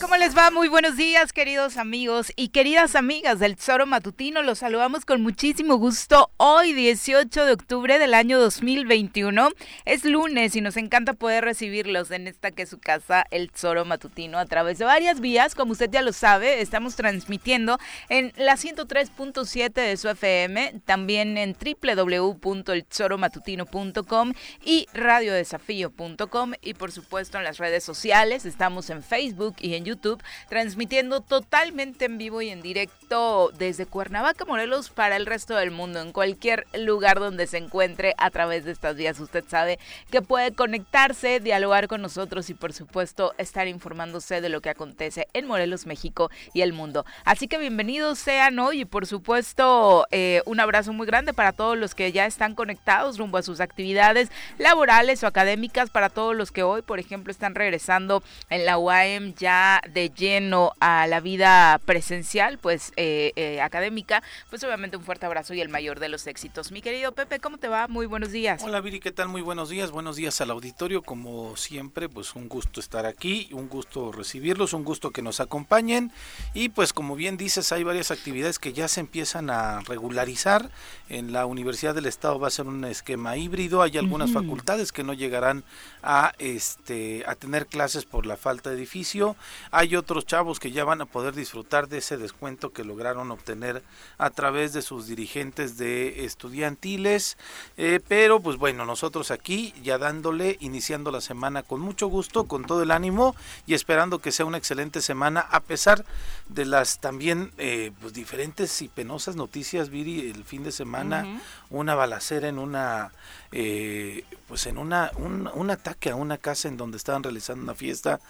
¿Cómo les va? Muy buenos días, queridos amigos y queridas amigas del Tesoro Matutino. Los saludamos con muchísimo gusto hoy, 18 de octubre del año 2021. Es lunes y nos encanta poder recibirlos en esta que es su casa, el Tesoro Matutino, a través de varias vías. Como usted ya lo sabe, estamos transmitiendo en la 103.7 de su FM, también en www.eltesoromatutino.com y radiodesafío.com y por supuesto en las redes sociales. Estamos en Facebook y en YouTube Transmitiendo totalmente en vivo y en directo desde Cuernavaca, Morelos, para el resto del mundo, en cualquier lugar donde se encuentre a través de estas vías. Usted sabe que puede conectarse, dialogar con nosotros y por supuesto estar informándose de lo que acontece en Morelos, México y el mundo. Así que bienvenidos sean hoy y por supuesto eh, un abrazo muy grande para todos los que ya están conectados rumbo a sus actividades laborales o académicas, para todos los que hoy, por ejemplo, están regresando en la UAM ya de lleno a la vida presencial, pues eh, eh, académica, pues obviamente un fuerte abrazo y el mayor de los éxitos. Mi querido Pepe, ¿cómo te va? Muy buenos días. Hola Viri, ¿qué tal? Muy buenos días. Buenos días al auditorio. Como siempre, pues un gusto estar aquí, un gusto recibirlos, un gusto que nos acompañen. Y pues como bien dices, hay varias actividades que ya se empiezan a regularizar. En la Universidad del Estado va a ser un esquema híbrido. Hay algunas facultades que no llegarán a este a tener clases por la falta de edificio. Hay otros chavos que ya van a poder disfrutar de ese descuento que lograron obtener a través de sus dirigentes de estudiantiles. Eh, pero pues bueno, nosotros aquí ya dándole, iniciando la semana con mucho gusto, con todo el ánimo y esperando que sea una excelente semana a pesar de las también eh, pues diferentes y penosas noticias, Viri, el fin de semana, una balacera en una eh, pues en una un, un, ataque a una casa en donde estaban realizando una fiesta,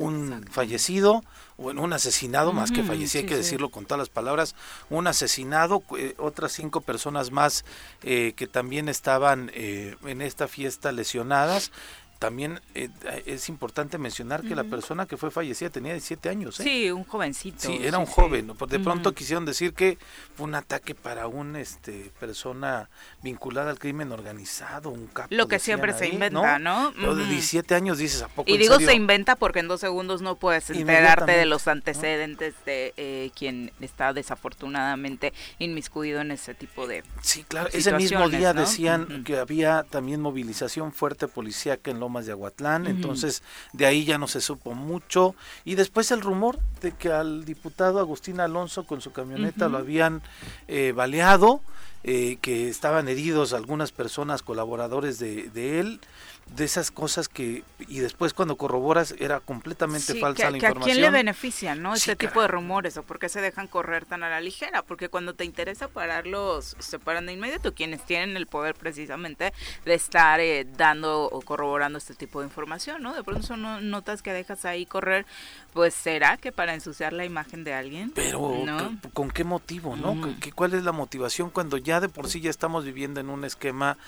un fallecido, o en un asesinado, más que fallecido, hay que decirlo con todas las palabras, un asesinado, eh, otras cinco personas más eh, que también estaban eh, en esta fiesta lesionadas también eh, es importante mencionar que la persona que fue fallecida tenía 17 años. ¿eh? Sí, un jovencito. Sí, era un joven. De pronto quisieron decir que fue un ataque para una este, persona vinculada al crimen organizado, un capo. Lo que siempre se inventa, ¿no? Lo de 17 años dices, ¿a poco Y digo se inventa porque en dos segundos no puedes enterarte de los antecedentes de eh, quien está desafortunadamente inmiscuido en ese tipo de Sí, claro. Ese mismo día decían que había también movilización fuerte policíaca en lo de Aguatlán, entonces de ahí ya no se supo mucho. Y después el rumor de que al diputado Agustín Alonso con su camioneta lo habían eh, baleado, eh, que estaban heridos algunas personas colaboradores de, de él de esas cosas que y después cuando corroboras era completamente falsa la información. ¿A quién le benefician, no? Ese tipo de rumores o por qué se dejan correr tan a la ligera, porque cuando te interesa pararlos se paran de inmediato quienes tienen el poder precisamente de estar eh, dando o corroborando este tipo de información, ¿no? De pronto son notas que dejas ahí correr, pues será que para ensuciar la imagen de alguien. Pero ¿con qué motivo, no? ¿Cuál es la motivación cuando ya de por sí ya estamos viviendo en un esquema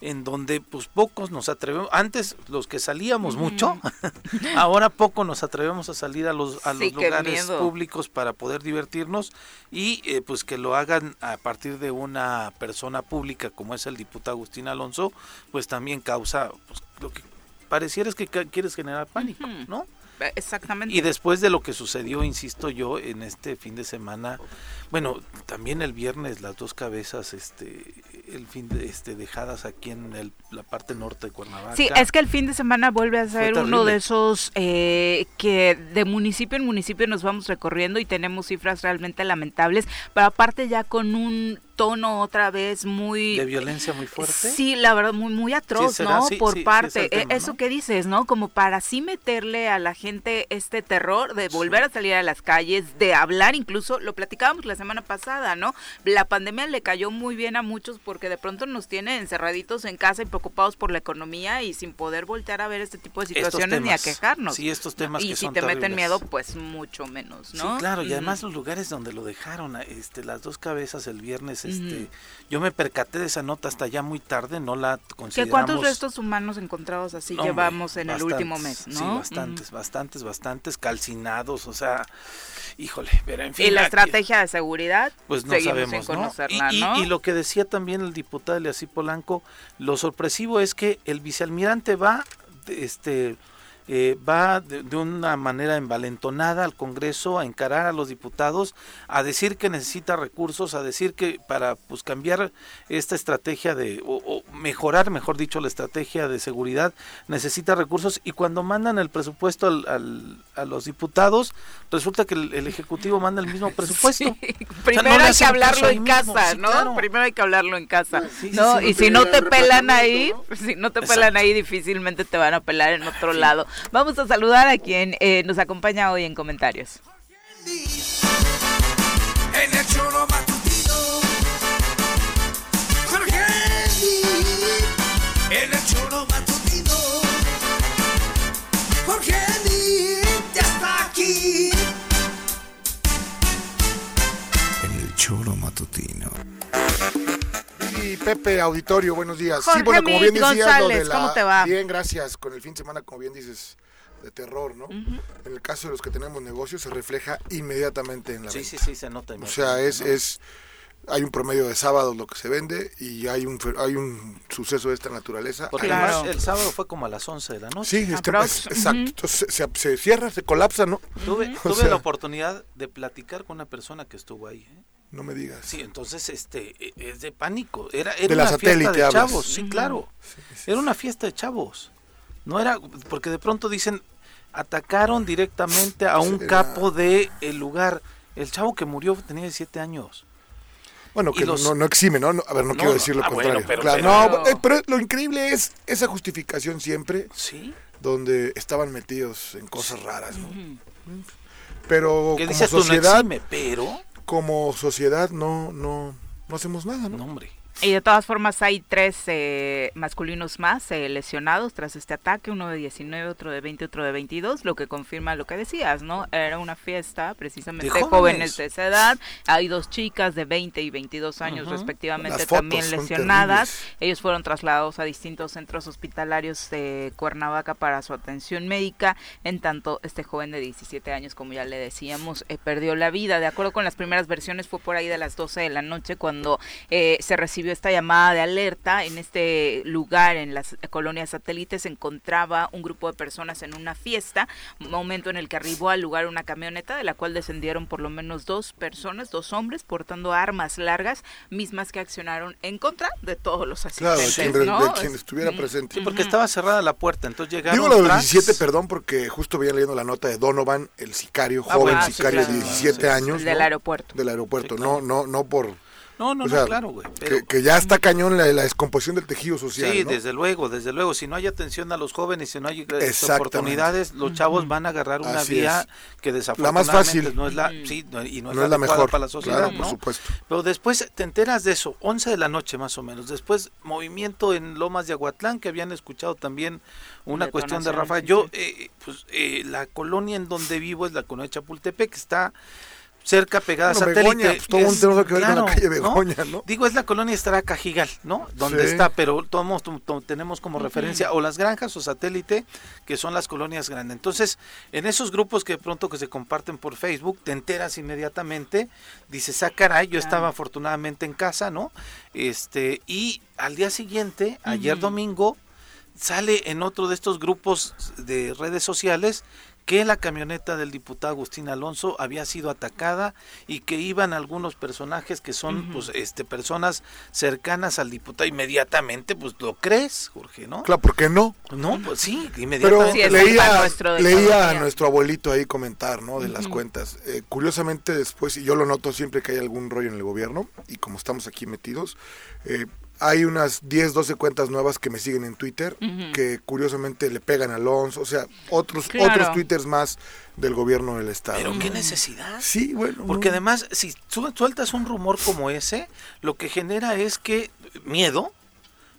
en donde pues pocos nos atrevemos, antes los que salíamos mucho, ahora poco nos atrevemos a salir a los, a los lugares públicos para poder divertirnos y eh, pues que lo hagan a partir de una persona pública como es el diputado Agustín Alonso, pues también causa pues, lo que pareciera es que quieres generar pánico, ¿no? Exactamente. Y después de lo que sucedió, insisto yo, en este fin de semana, bueno, también el viernes las dos cabezas, este, el fin de, este, dejadas aquí en la parte norte de Cuernavaca. Sí, es que el fin de semana vuelve a ser uno de esos eh, que de municipio en municipio nos vamos recorriendo y tenemos cifras realmente lamentables, pero aparte ya con un tono otra vez muy... De violencia muy fuerte. Sí, la verdad, muy, muy atroz, ¿no? Por parte, e, eso que dices, ¿no? Como para sí meterle a la gente este terror de volver a salir a las calles, de hablar incluso, lo platicábamos la semana pasada, ¿no? La pandemia le cayó muy bien a muchos porque de pronto nos tiene encerraditos en casa y preocupados por la economía y sin poder voltear a ver este tipo de situaciones ni a quejarnos. Sí, estos temas Y si te meten miedo, pues mucho menos, ¿no? Sí, claro, y además los lugares donde lo dejaron, este, las dos cabezas el viernes este, yo me percaté de esa nota hasta ya muy tarde, no la consideramos. ¿Cuántos restos humanos encontrados así llevamos en el último mes, no? Sí, bastantes, bastantes, bastantes calcinados, o sea, híjole, pero en fin. ¿Y la estrategia de seguridad? Pues no sabemos, y, lo que decía también el diputado Eliasí Polanco, lo sorpresivo es que el vicealmirante va, este eh, va de, una manera envalentonada al Congreso a encarar a los diputados, a decir que necesita recursos, a decir que para pues cambiar esta estrategia de, o, mejorar, mejor dicho, la estrategia de seguridad, necesita recursos y cuando mandan el presupuesto al, a los diputados, resulta que el, Ejecutivo manda el mismo presupuesto. Primero hay que hablarlo en casa, ¿no? Primero hay que hablarlo en casa, ¿no? y si no te pelan ahí, si no te pelan ahí, difícilmente te van a pelar en otro lado. Vamos a saludar a quien eh, nos acompaña hoy en comentarios. Pepe Auditorio, buenos días. sí, bueno, como bien decías, lo de la... ¿cómo te va? Bien, gracias. Con el fin de semana, como bien dices, de terror, ¿no? En el caso de los que tenemos negocios se refleja inmediatamente en la Sí, sí, sí, se nota. O sea, es, es hay un promedio de sábados lo que se vende y hay un hay un suceso de esta naturaleza. Porque además el sábado fue como a las 11 de la noche. Sí, exacto. Entonces se, cierra, se colapsa, ¿no? Tuve, tuve la oportunidad de platicar con una persona que estuvo ahí. ¿eh? No me digas. Sí, entonces este e, es de pánico. Era, era una fiesta de chavos, sí, claro. era una fiesta de chavos. No era porque de pronto dicen atacaron directamente a un capo de el lugar. El chavo que murió tenía 17 años. Bueno, que no, no, exime, ¿no? A ver, no, quiero decir lo ah, contrario. pero, no, eh, pero lo increíble es esa justificación siempre. Sí. Donde estaban metidos en cosas raras, ¿no? Pero como sociedad. pero. Como sociedad no, no, no hacemos nada, ¿no? no hombre. Y de todas formas hay tres eh, masculinos más eh, lesionados tras este ataque, uno de 19, otro de 20, otro de 22, lo que confirma lo que decías, ¿no? Era una fiesta precisamente de jóvenes. de esa edad, hay dos chicas de 20 y 22 años respectivamente también lesionadas, ellos fueron trasladados a distintos centros hospitalarios de Cuernavaca para su atención médica, en tanto este joven de 17 años, como ya le decíamos, eh, perdió la vida, de acuerdo con las primeras versiones fue por ahí de las 12 de la noche cuando se recibió esta llamada de alerta. En este lugar, en las colonias satélites, se encontraba un grupo de personas en una fiesta, momento en el que arribó al lugar una camioneta de la cual descendieron por lo menos dos personas, dos hombres, portando armas largas, mismas que accionaron en contra de todos los asistentes. Claro, de quien estuviera presente. Sí, porque estaba cerrada la puerta, entonces llegaron. Digo lo de 17, perdón, porque justo venía leyendo la nota de Donovan, el sicario, ah, joven sicario de 17 años. Del aeropuerto. Del aeropuerto, no, no, no por no, no, no, claro, güey. Que, ya está cañón la, descomposición del tejido social. Sí, desde luego, desde luego. Si no hay atención a los jóvenes, si no hay eh, oportunidades, los chavos van a agarrar una vía que desafortunadamente no es la, sí, y no, es la, mejor para la sociedad. por supuesto. Pero después te enteras de eso, 11 de la noche más o menos. Después, movimiento en Lomas de Aguatlán, que habían escuchado también una cuestión de Rafa. Yo, eh, pues, eh, la colonia en donde vivo es la colonia de Chapultepec, que está cerca pegada a satélite. Pues, todo un mundo que ver con la calle Begoña, ¿no? Digo, es la colonia estará Cajigal, ¿no? Donde está, pero todos tenemos como referencia o las granjas o satélite, que son las colonias grandes. Entonces, en esos grupos que de pronto que se comparten por Facebook, te enteras inmediatamente, dices, ah, caray, yo estaba afortunadamente en casa, ¿no? Este, y al día siguiente, ayer domingo, sale en otro de estos grupos de redes sociales que la camioneta del diputado Agustín Alonso había sido atacada y que iban algunos personajes que son pues este personas cercanas al diputado. Inmediatamente pues lo crees Jorge no claro ¿por qué no no pues sí inmediatamente. Pero leía, leía a nuestro abuelito ahí comentar no de las cuentas. Eh, curiosamente después y yo lo noto siempre que hay algún rollo en el gobierno y como estamos aquí metidos eh, hay unas 10, 12 cuentas nuevas que me siguen en Twitter, que curiosamente le pegan a Alonso, o sea, otros, otros Twitters más del gobierno del Estado. Pero qué necesidad. Sí, bueno. Porque además, si sueltas un rumor como ese, lo que genera es que miedo,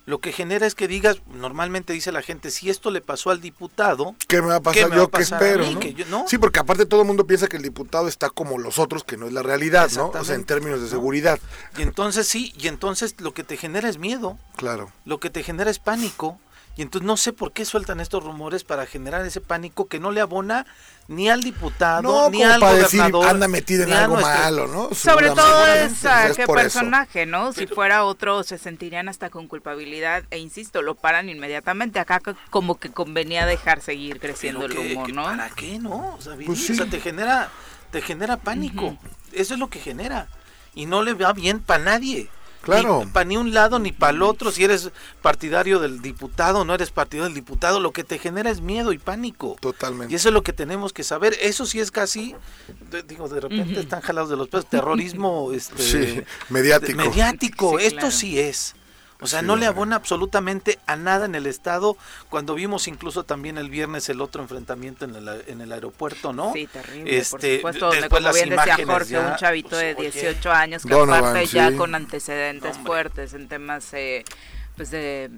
lo que genera es que digas, normalmente dice la gente, si esto le pasó al diputado, ¿qué me va a pasar? yo qué espero, ¿no? Sí, porque aparte todo el mundo piensa que el diputado está como los otros, que no es la realidad, ¿no? O sea, en términos de seguridad. Y entonces sí, y entonces lo que te genera es miedo. Claro. Lo que te genera es pánico Y entonces no sé por qué sueltan estos rumores para generar ese pánico que no le abona ni al diputado, ni al para gobernador. Decir, anda metido en algo malo, ¿no? Sobre todo es qué personaje, ¿no? Si fuera otro se sentirían hasta con culpabilidad e insisto, lo paran inmediatamente. Acá como que convenía dejar seguir creciendo el rumor, ¿no? ¿Para qué no? O sea, pues te genera te genera pánico. Eso es lo que genera y no le va bien para nadie. Claro. Ni para ni un lado ni para el otro. Si eres partidario del diputado, no eres partidario del diputado, lo que te genera es miedo y pánico. Totalmente. Y eso es lo que tenemos que saber. Eso sí es casi, digo, de repente están jalados de los pelos, terrorismo este, mediático. mediático. Esto sí es. O sea, no le abona absolutamente a nada en el Estado. Cuando vimos incluso también el viernes el otro enfrentamiento en el, en el aeropuerto, ¿no? Sí, terrible. Este, por supuesto, donde como bien decía Jorge, un chavito pues, de 18 años que aparte ya con antecedentes fuertes en temas... Eh, pues de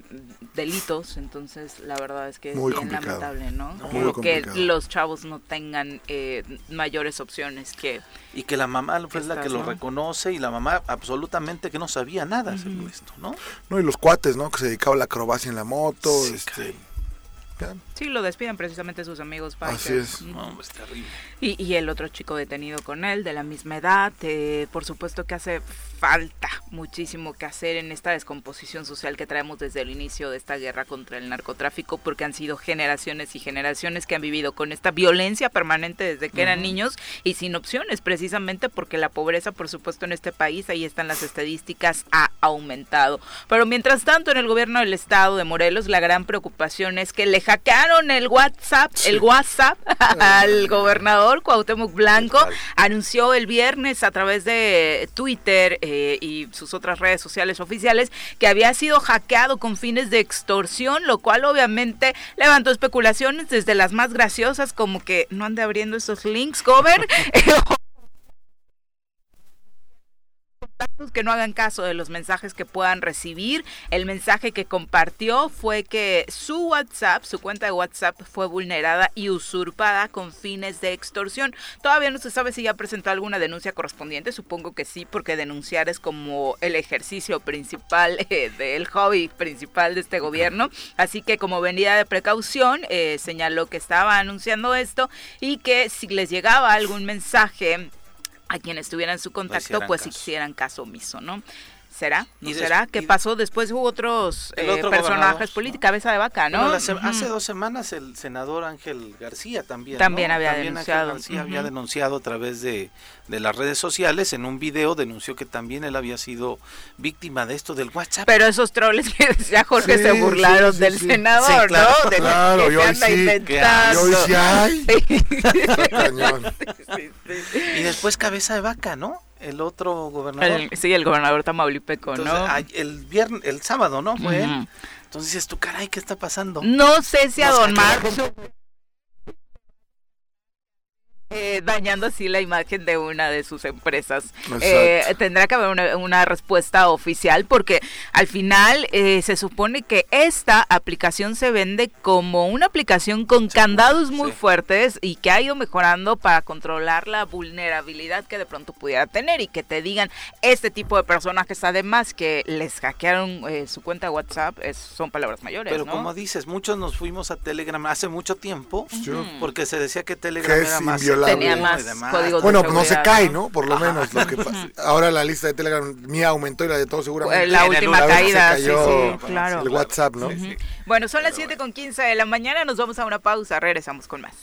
delitos, entonces la verdad es que es bien lamentable, ¿no? que los chavos no tengan eh, mayores opciones que... Y que la mamá fue la que lo reconoce y la mamá absolutamente que no sabía nada uh esto, ¿no? No, y los cuates, ¿no? Que se dedicaba a la acrobacia en la moto, este... Sí, lo despiden precisamente sus amigos Así es. No, es terrible. Y, y, el otro chico detenido con él, de la misma edad, eh, por supuesto que hace falta muchísimo que hacer en esta descomposición social que traemos desde el inicio de esta guerra contra el narcotráfico, porque han sido generaciones y generaciones que han vivido con esta violencia permanente desde que eran niños y sin opciones, precisamente porque la pobreza, por supuesto, en este país, ahí están las estadísticas, ha aumentado. Pero mientras tanto, en el gobierno del estado de Morelos, la gran preocupación es que le el WhatsApp, el WhatsApp al gobernador Cuauhtémoc Blanco, anunció el viernes a través de Twitter eh, y sus otras redes sociales oficiales que había sido hackeado con fines de extorsión, lo cual obviamente levantó especulaciones desde las más graciosas como que no ande abriendo esos links, cover. que no hagan caso de los mensajes que puedan recibir. El mensaje que compartió fue que su WhatsApp, su cuenta de WhatsApp fue vulnerada y usurpada con fines de extorsión. Todavía no se sabe si ya presentó alguna denuncia correspondiente, supongo que sí, porque denunciar es como el ejercicio principal eh, del hobby principal de este gobierno. Así que como venida de precaución, eh, señaló que estaba anunciando esto y que si les llegaba algún mensaje a quienes tuvieran su contacto, pues hicieran caso omiso, ¿no? ¿Será? ¿No será? ¿Qué pasó? Después hubo otros eh, personajes políticos, cabeza de vaca, ¿no? Hace dos semanas el senador Ángel García también. También había denunciado. García había denunciado a través de, las redes sociales, en un video denunció que también él había sido víctima de esto del WhatsApp. Pero esos troles que decía Jorge se burlaron del senador, ¿no? De claro, yo sí, yo sí, y después cabeza de vaca, ¿no? El otro gobernador. sí, el gobernador tamaulipeco, ¿no? El viernes, el sábado, ¿no? Fue Entonces dices tú, caray, ¿qué está pasando? No sé si a Don Marco eh, dañando así la imagen de una de sus empresas. Eh, tendrá que haber una, respuesta oficial porque al final eh, se supone que esta aplicación se vende como una aplicación con candados muy fuertes y que ha ido mejorando para controlar la vulnerabilidad que de pronto pudiera tener y que te digan este tipo de personajes además que les hackearon su cuenta WhatsApp son palabras mayores. Pero como dices, muchos nos fuimos a Telegram hace mucho tiempo porque se decía que Telegram era más tenía más códigos Bueno, no se cae, ¿no? Por lo menos. Lo que Ahora la lista de Telegram mía aumentó y la de todos seguramente. La última caída, sí, sí, claro. El WhatsApp, ¿no? Bueno, son las 7 con 15 de la mañana, nos vamos a una pausa, regresamos con más.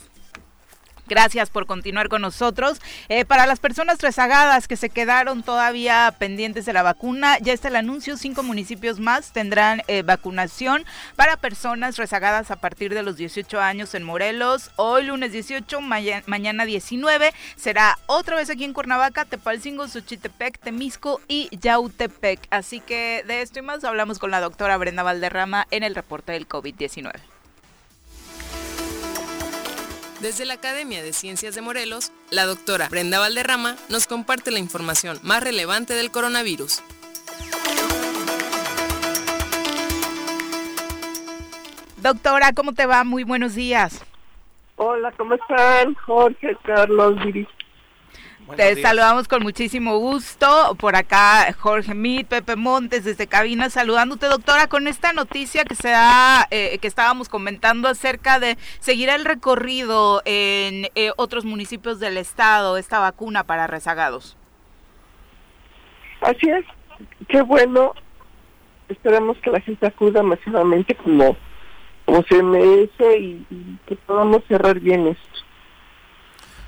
Gracias por continuar con nosotros. Eh, para las personas rezagadas que se quedaron todavía pendientes de la vacuna, ya está el anuncio. Cinco municipios más tendrán eh, vacunación para personas rezagadas a partir de los 18 años en Morelos. Hoy lunes 18, mañana 19. Será otra vez aquí en Cuernavaca, Tepalcingo, Xochitepec, Temisco y Yautepec. Así que de esto y más hablamos con la doctora Brenda Valderrama en el reporte del COVID-19. Desde la Academia de Ciencias de Morelos, la doctora Brenda Valderrama nos comparte la información más relevante del coronavirus. Doctora, ¿cómo te va? Muy buenos días. Hola, ¿cómo están? Jorge, Carlos, Viri. Te saludamos con muchísimo gusto. Por acá Jorge Mit, Pepe Montes desde cabina saludándote, doctora, con esta noticia que se da, eh, que estábamos comentando acerca de seguir el recorrido en eh, otros municipios del estado, esta vacuna para rezagados. Así es, qué bueno. Esperamos que la gente acuda masivamente como, como se merece y que podamos cerrar bien esto.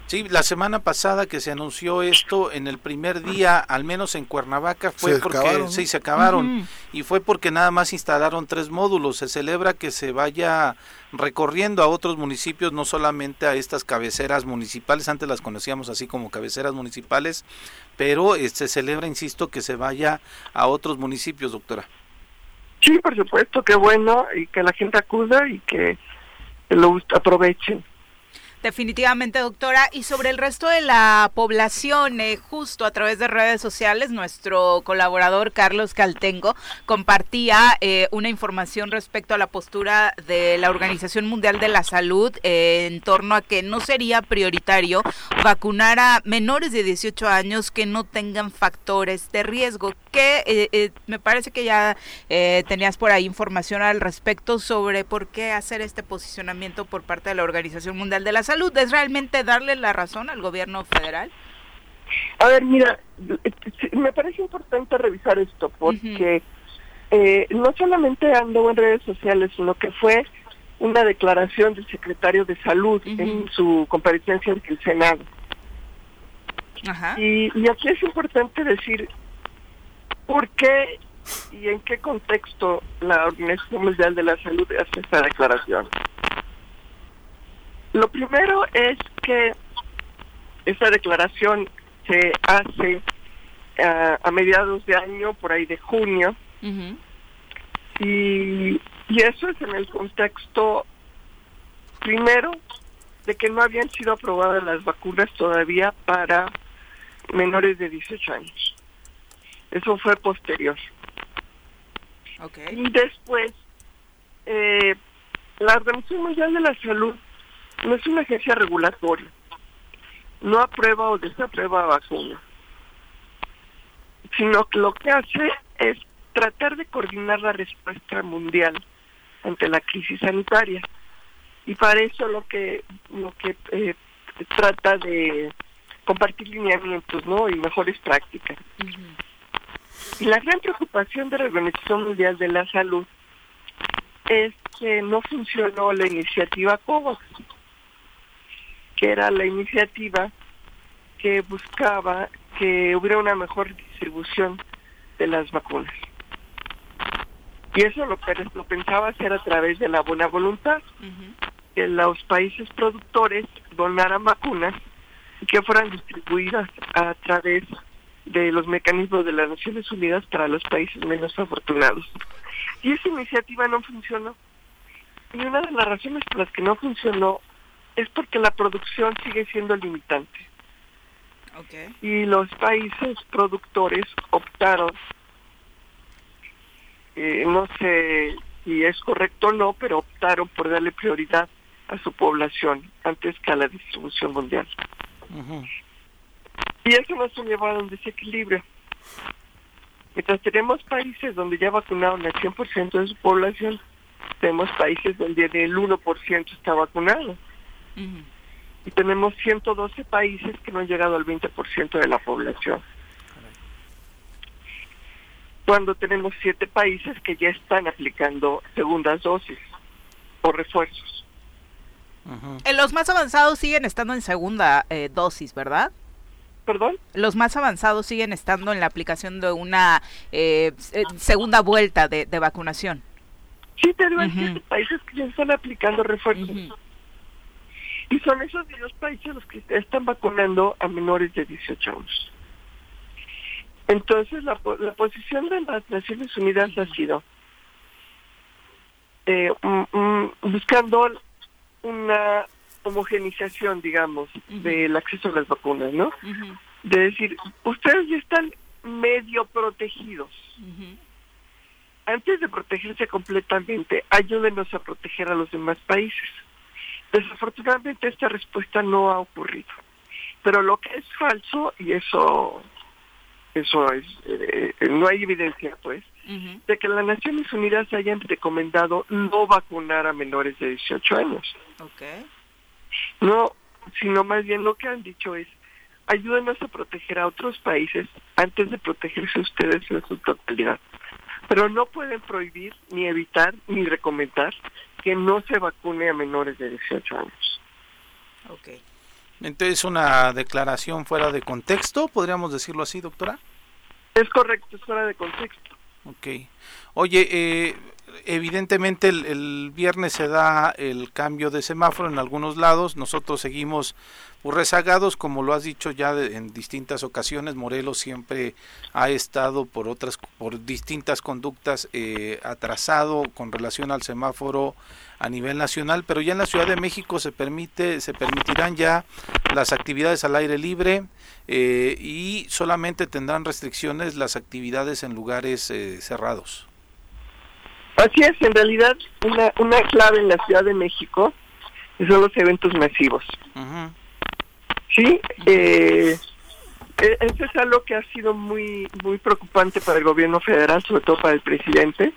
Sí, la semana pasada que se anunció esto, en el primer día, al menos en Cuernavaca, fue porque sí, se acabaron y fue porque nada más instalaron tres módulos. Se celebra que se vaya recorriendo a otros municipios, no solamente a estas cabeceras municipales, antes las conocíamos así como cabeceras municipales, pero eh, se celebra, insisto, que se vaya a otros municipios, doctora. Sí, por supuesto, qué bueno y que la gente acuda y que lo aprovechen. Definitivamente, doctora. Y sobre el resto de la población, eh, justo a través de redes sociales, nuestro colaborador Carlos Caltengo compartía eh, una información respecto a la postura de la Organización Mundial de la Salud eh, en torno a que no sería prioritario vacunar a menores de 18 años que no tengan factores de riesgo. Que me parece que ya tenías por ahí información al respecto sobre por qué hacer este posicionamiento por parte de la Organización Mundial de la Salud salud es realmente darle la razón al gobierno federal? A ver, mira, me parece importante revisar esto porque eh, no solamente ando en redes sociales, sino que fue una declaración del secretario de Salud en su comparecencia ante el Senado. Y, y aquí es importante decir por qué y en qué contexto la Organización Mundial de la Salud hace esta declaración. Lo primero es que esta declaración se hace eh, a mediados de año, por ahí de junio, y, y eso es en el contexto, primero, de que no habían sido aprobadas las vacunas todavía para menores de 18 años. Eso fue posterior. Y después, eh, la Organización Mundial de la Salud no es una agencia regulatoria. No aprueba o desaprueba vacunas. Sino que lo que hace es tratar de coordinar la respuesta mundial ante la crisis sanitaria. Y para eso lo que lo que eh, trata de compartir lineamientos, ¿no? Y mejores prácticas. Y la gran preocupación de la Organización Mundial de la Salud es que no funcionó la iniciativa COVAX que era la iniciativa que buscaba que hubiera una mejor distribución de las vacunas. Y eso lo, lo pensaba hacer a través de la buena voluntad, que los países productores donaran vacunas y que fueran distribuidas a través de los mecanismos de las Naciones Unidas para los países menos afortunados. Y esa iniciativa no funcionó. Y una de las razones por las que no funcionó es porque la producción sigue siendo limitante. Y los países productores optaron, eh, no sé si es correcto o no, pero optaron por darle prioridad a su población antes que a la distribución mundial. Y eso nos ha llevado a un desequilibrio. Mientras tenemos países donde ya vacunaron el 100% de su población, tenemos países donde el 1% está vacunado. Y tenemos 112 países que no han llegado al 20% de la población. Cuando tenemos 7 países que ya están aplicando segundas dosis o refuerzos. En los más avanzados siguen estando en segunda eh, dosis, ¿verdad? ¿Perdón? Los más avanzados siguen estando en la aplicación de una eh, eh, segunda vuelta de, vacunación. Sí, tenemos 7 países que ya están aplicando refuerzos. Y son esos dos países los que están vacunando a menores de 18 años. Entonces, la, la posición de las Naciones Unidas ha sido eh, buscando una homogenización, digamos, del acceso a las vacunas, ¿no? De decir, ustedes ya están medio protegidos. Antes de protegerse completamente, ayúdenos a proteger a los demás países. Desafortunadamente esta respuesta no ha ocurrido. Pero lo que es falso, y eso, eso es, eh, no hay evidencia, pues, de que las Naciones Unidas hayan recomendado no vacunar a menores de 18 años. Okay. No, sino más bien lo que han dicho es, ayúdenos a proteger a otros países antes de protegerse ustedes en su totalidad. Pero no pueden prohibir, ni evitar, ni recomendar que no se vacune a menores de 18 años. Ok. Entonces, una declaración fuera de contexto, podríamos decirlo así, doctora. Es correcto, es fuera de contexto. Ok. Oye, eh, evidentemente el, viernes se da el cambio de semáforo en algunos lados, nosotros seguimos pues, rezagados, como lo has dicho ya en distintas ocasiones, Morelos siempre ha estado por otras, por distintas conductas eh, atrasado con relación al semáforo a nivel nacional, pero ya en la Ciudad de México se permite, se permitirán ya las actividades al aire libre eh, y solamente tendrán restricciones las actividades en lugares eh, cerrados. Así es, en realidad una, una clave en la Ciudad de México son los eventos masivos. Sí, eh, e, eso es algo que ha sido muy muy preocupante para el gobierno federal, sobre todo para el presidente,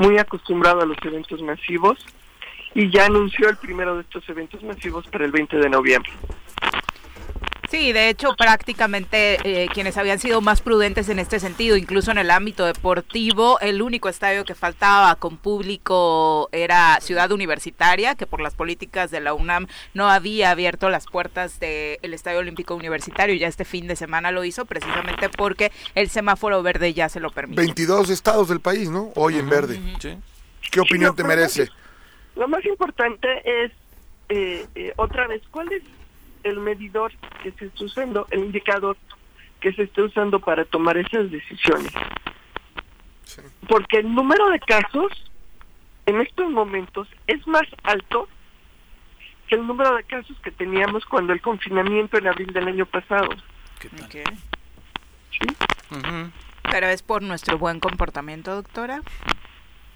muy acostumbrado a los eventos masivos y ya anunció el primero de estos eventos masivos para el 20 de noviembre. Sí, de hecho prácticamente eh, quienes habían sido más prudentes en este sentido, incluso en el ámbito deportivo, el único estadio que faltaba con público era Ciudad Universitaria, que por las políticas de la UNAM no había abierto las puertas del Estadio Olímpico Universitario, ya este fin de semana lo hizo precisamente porque el semáforo verde ya se lo permite. 22 estados del país, ¿no? Hoy en verde. ¿Qué opinión te merece? Lo más importante es, eh, eh, otra vez, ¿cuál es el medidor que se está usando, el indicador que se está usando para tomar esas decisiones. Porque el número de casos en estos momentos es más alto que el número de casos que teníamos cuando el confinamiento en abril del año pasado. ¿Pero es por nuestro buen comportamiento, doctora?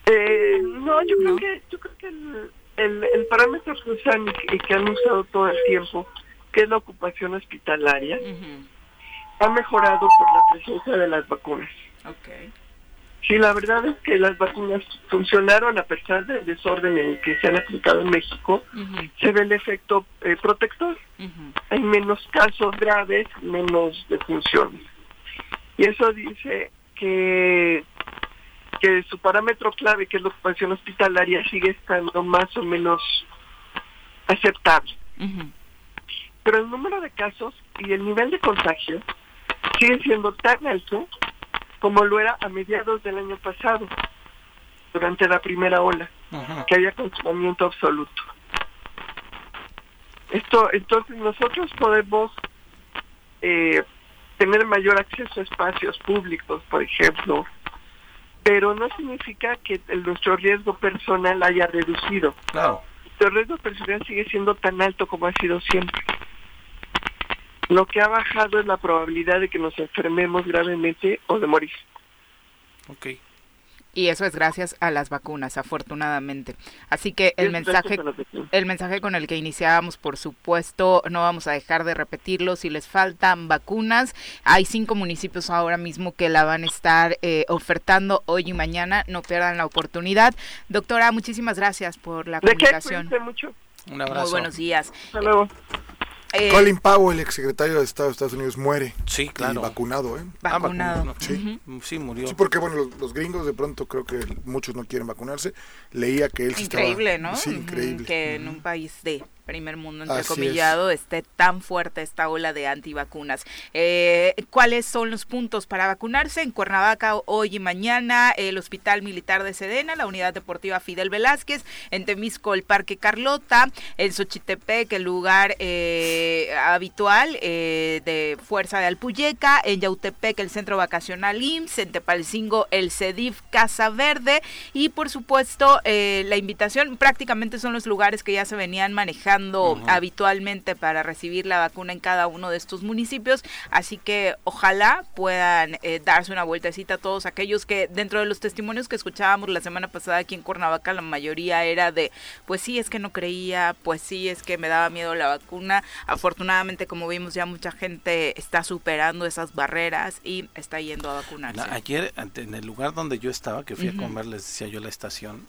Eh, no, yo creo que yo creo que el, el, el parámetro que usan y que han usado todo el tiempo que es la ocupación hospitalaria, ha mejorado por la presencia de las vacunas. Okay. Sí, la verdad es que las vacunas funcionaron a pesar del desorden en el que se han aplicado en México. Se ve el efecto eh, protector. Hay menos casos graves, menos defunciones. Y eso dice que, que su parámetro clave, que es la ocupación hospitalaria, sigue estando más o menos aceptable pero el número de casos y el nivel de contagio sigue siendo tan alto como lo era a mediados del año pasado, durante la primera ola, que había confinamiento absoluto. Esto, entonces nosotros podemos eh, tener mayor acceso a espacios públicos, por ejemplo, pero no significa que nuestro riesgo personal haya reducido. Claro. Nuestro riesgo personal sigue siendo tan alto como ha sido siempre. Lo que ha bajado es la probabilidad de que nos enfermemos gravemente o de morir. Ok. Y eso es gracias a las vacunas, afortunadamente. Así que el mensaje, el mensaje con el que iniciábamos, por supuesto, no vamos a dejar de repetirlo. Si les faltan vacunas, hay cinco municipios ahora mismo que la van a estar eh, ofertando hoy y mañana. No pierdan la oportunidad. Doctora, muchísimas gracias por la comunicación. mucho. Un abrazo. Muy buenos días. Hasta luego. Eh, Colin Powell, el exsecretario de Estado de Estados Unidos, muere. Sí, claro. vacunado, ¿eh? Ah, vacunado. Sí. sí, murió. Sí, porque, bueno, los, gringos de pronto creo que muchos no quieren vacunarse. Leía que él Increíble, estaba... ¿no? Sí, increíble. Que en un país de primer mundo, entrecomillado, esté tan fuerte esta ola de antivacunas. Eh, ¿Cuáles son los puntos para vacunarse? En Cuernavaca hoy y mañana, el Hospital Militar de Sedena, la Unidad Deportiva Fidel Velázquez, en Temisco el Parque Carlota, en Xochitepec el lugar eh, habitual eh, de Fuerza de Alpuyeca, en Yautepec el Centro Vacacional IMSS, en Tepalcingo el CEDIF Casa Verde y por supuesto la invitación prácticamente son los lugares que ya se venían manejando habitualmente para recibir la vacuna en cada uno de estos municipios. Así que ojalá puedan eh, darse una vueltecita a todos aquellos que dentro de los testimonios que escuchábamos la semana pasada aquí en Cuernavaca, la mayoría era de, pues sí, es que no creía, pues sí, es que me daba miedo la vacuna. Afortunadamente, como vimos, ya mucha gente está superando esas barreras y está yendo a vacunarse. ayer, en el lugar donde yo estaba, que fui a comer, les decía yo la estación,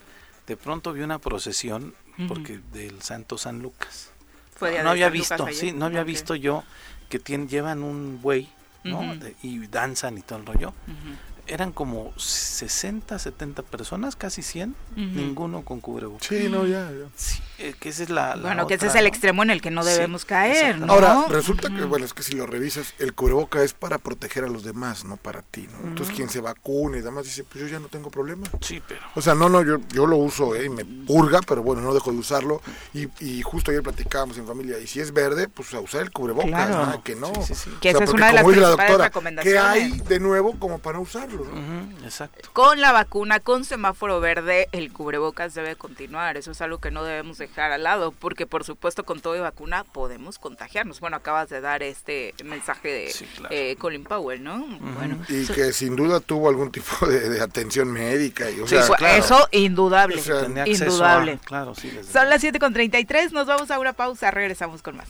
de pronto vi una procesión porque del Santo San Lucas. no, había visto, sí, no había visto yo que tienen, llevan un buey, ¿no? y danzan y todo el rollo eran como 60, 70 personas, casi 100, ninguno con cubrebocas. Sí, no, ya, ya. Eh, que esa es la, bueno, que ese es el extremo en el que no debemos caer, ¿no? Ahora, resulta que, bueno, es que si lo revisas, el cubreboca es para proteger a los demás, no para ti, ¿no? Entonces, quien se vacune y demás dice, pues yo ya no tengo problema. Sí, pero... O sea, no, no, yo, yo lo uso, ¿eh? Y me purga, pero bueno, no dejo de usarlo. Y, y justo ayer platicábamos en familia, y si es verde, pues a usar el cubreboca, claro. que no. que esa es una de las principales recomendaciones. ¿Qué hay de nuevo como para usarlo? exacto. Con la vacuna, con semáforo verde, el cubrebocas debe continuar. Eso es algo que no debemos dejar al lado, porque por supuesto con todo y vacuna podemos contagiarnos. Bueno, acabas de dar este mensaje de eh, Colin Powell, ¿no? Bueno, y que sin duda tuvo algún tipo de, atención médica. Y, Eso indudable, indudable. claro, Son las 7.33, nos vamos a una pausa, regresamos con más.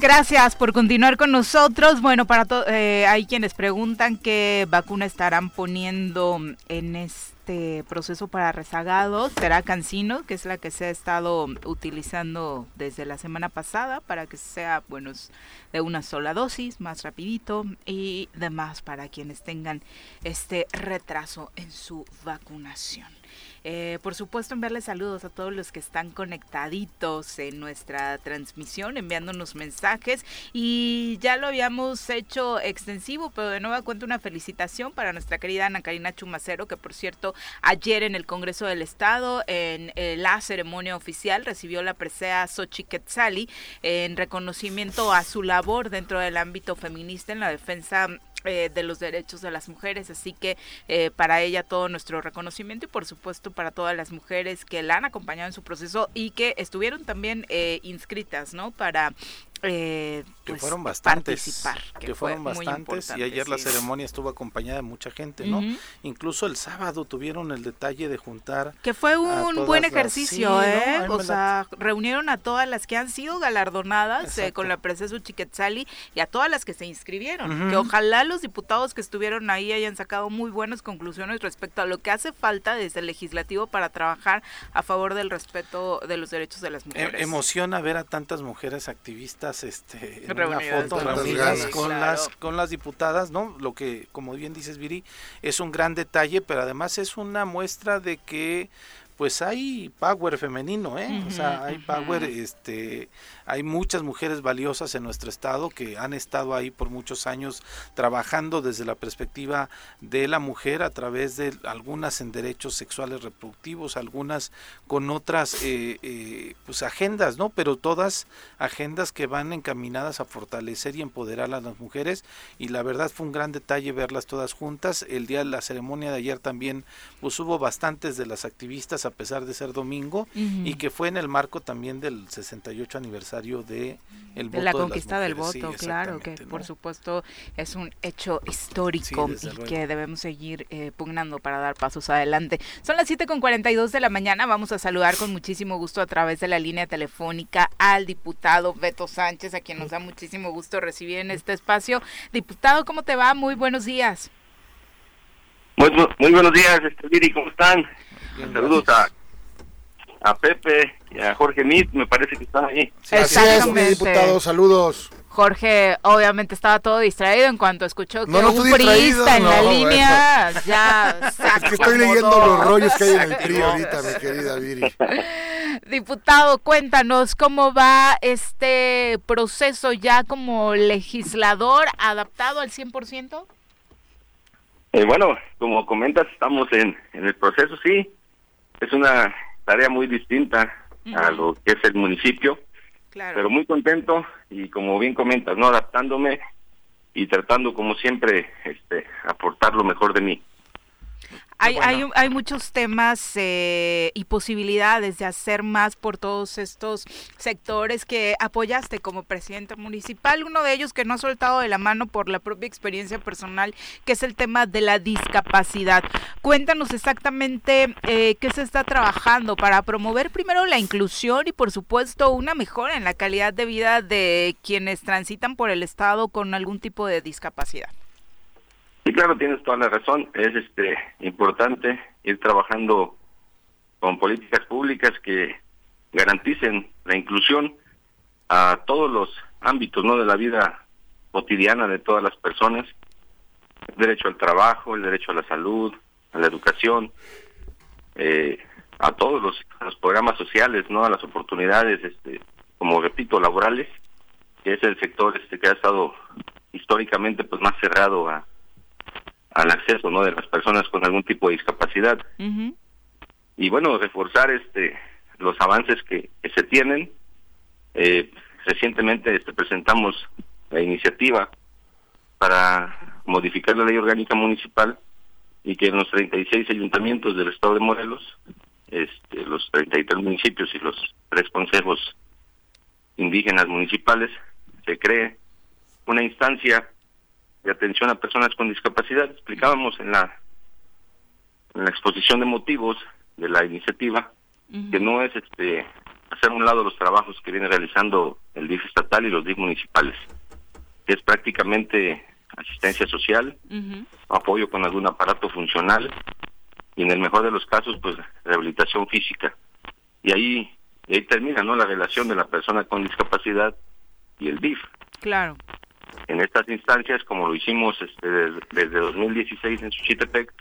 Gracias por continuar con nosotros. Bueno, para eh, hay quienes preguntan qué vacuna estarán poniendo en este proceso para rezagados. Será Cancino, que es la que se ha estado utilizando desde la semana pasada para que sea, bueno, de una sola dosis, más rapidito y demás para quienes tengan este retraso en su vacunación. Eh, por supuesto, enviarles saludos a todos los que están conectaditos en nuestra transmisión, enviándonos mensajes. Y ya lo habíamos hecho extensivo, pero de nuevo cuento una felicitación para nuestra querida Ana Karina Chumacero, que por cierto, ayer en el Congreso del Estado, en eh, la ceremonia oficial, recibió la presea Xochi Quetzali en reconocimiento a su labor dentro del ámbito feminista en la defensa eh, de los derechos de las mujeres, así que eh, para ella todo nuestro reconocimiento y por supuesto para todas las mujeres que la han acompañado en su proceso y que estuvieron también eh, inscritas, ¿no? Para eh, que pues, fueron bastantes que, fueron bastantes y ayer la ceremonia estuvo acompañada de mucha gente no incluso el sábado tuvieron el detalle de juntar que fue un buen ejercicio eh o sea reunieron a todas las que han sido galardonadas eh, con la princesa Chiquetzali y a todas las que se inscribieron que ojalá los diputados que estuvieron ahí hayan sacado muy buenas conclusiones respecto a lo que hace falta desde el legislativo para trabajar a favor del respeto de los derechos de las e, mujeres. emociona ver a tantas mujeres activistas este, en una foto reunidas con las con las diputadas, ¿no? Lo que como bien dices Viri es un gran detalle, pero además es una muestra de que pues hay power femenino, ¿eh? o sea, hay power, este, hay muchas mujeres valiosas en nuestro estado que han estado ahí por muchos años trabajando desde la perspectiva de la mujer a través de algunas en derechos sexuales reproductivos, algunas con otras eh, eh, pues agendas, ¿no? Pero todas agendas que van encaminadas a fortalecer y empoderar a las mujeres y la verdad fue un gran detalle verlas todas juntas. El día de la ceremonia de ayer también pues hubo bastantes de las activistas a pesar de ser domingo y que fue en el marco también del 68 aniversario de el de la conquista del voto, claro, que por supuesto es un hecho histórico y que debemos seguir eh, pugnando para dar pasos adelante. Son las 7 con 42 de la mañana, vamos a saludar con muchísimo gusto a través de la línea telefónica al diputado Beto Sánchez, a quien nos da muchísimo gusto recibir en este espacio. Diputado, ¿cómo te va? Muy buenos días. Muy, muy buenos días, este, ¿cómo están? Saludos a, a Pepe y a Jorge Mit, me parece que están ahí. Así es, mi diputado, saludos. Jorge obviamente estaba todo distraído en cuanto escuchó que un priista en la línea ya Es que estoy leyendo los rollos que hay en el PRI ahorita, mi querida Viri. Diputado, cuéntanos cómo va este proceso ya como legislador adaptado al 100%. Eh, bueno, como comentas, estamos en, en el proceso, sí, es una tarea muy distinta a lo que es el municipio, pero muy contento y como bien comentas, no adaptándome y tratando como siempre este aportar lo mejor de mí. Hay, hay, hay, muchos temas eh, y posibilidades de hacer más por todos estos sectores que apoyaste como presidente municipal. Uno de ellos que no ha soltado de la mano por la propia experiencia personal, que es el tema de la discapacidad. Cuéntanos exactamente eh, qué se está trabajando para promover primero la inclusión y por supuesto una mejora en la calidad de vida de quienes transitan por el Estado con algún tipo de discapacidad. Sí, claro, tienes toda la razón. Es este importante ir trabajando con políticas públicas que garanticen la inclusión a todos los ámbitos no de la vida cotidiana de todas las personas. El derecho al trabajo el derecho a la salud a la educación eh, a todos los, los, programas sociales no a las oportunidades este como repito laborales que es el sector este que ha estado históricamente pues más cerrado a al acceso no de las personas con algún tipo de discapacidad. Y bueno reforzar este los avances que, se tienen. Eh, recientemente este, presentamos la iniciativa para modificar la ley orgánica municipal y que en los 36 ayuntamientos del estado de Morelos este, los 33 municipios y los tres consejos indígenas municipales se cree una instancia de atención a personas con discapacidad. Explicábamos en la, en la exposición de motivos de la iniciativa que no es este hacer un lado los trabajos que viene realizando el DIF estatal y los DIF municipales, que es prácticamente asistencia social, apoyo con algún aparato funcional y en el mejor de los casos pues rehabilitación física. Y ahí, ahí termina no la relación de la persona con discapacidad y el DIF. Claro en estas instancias, como lo hicimos este, desde, 2016 en Suchitepec,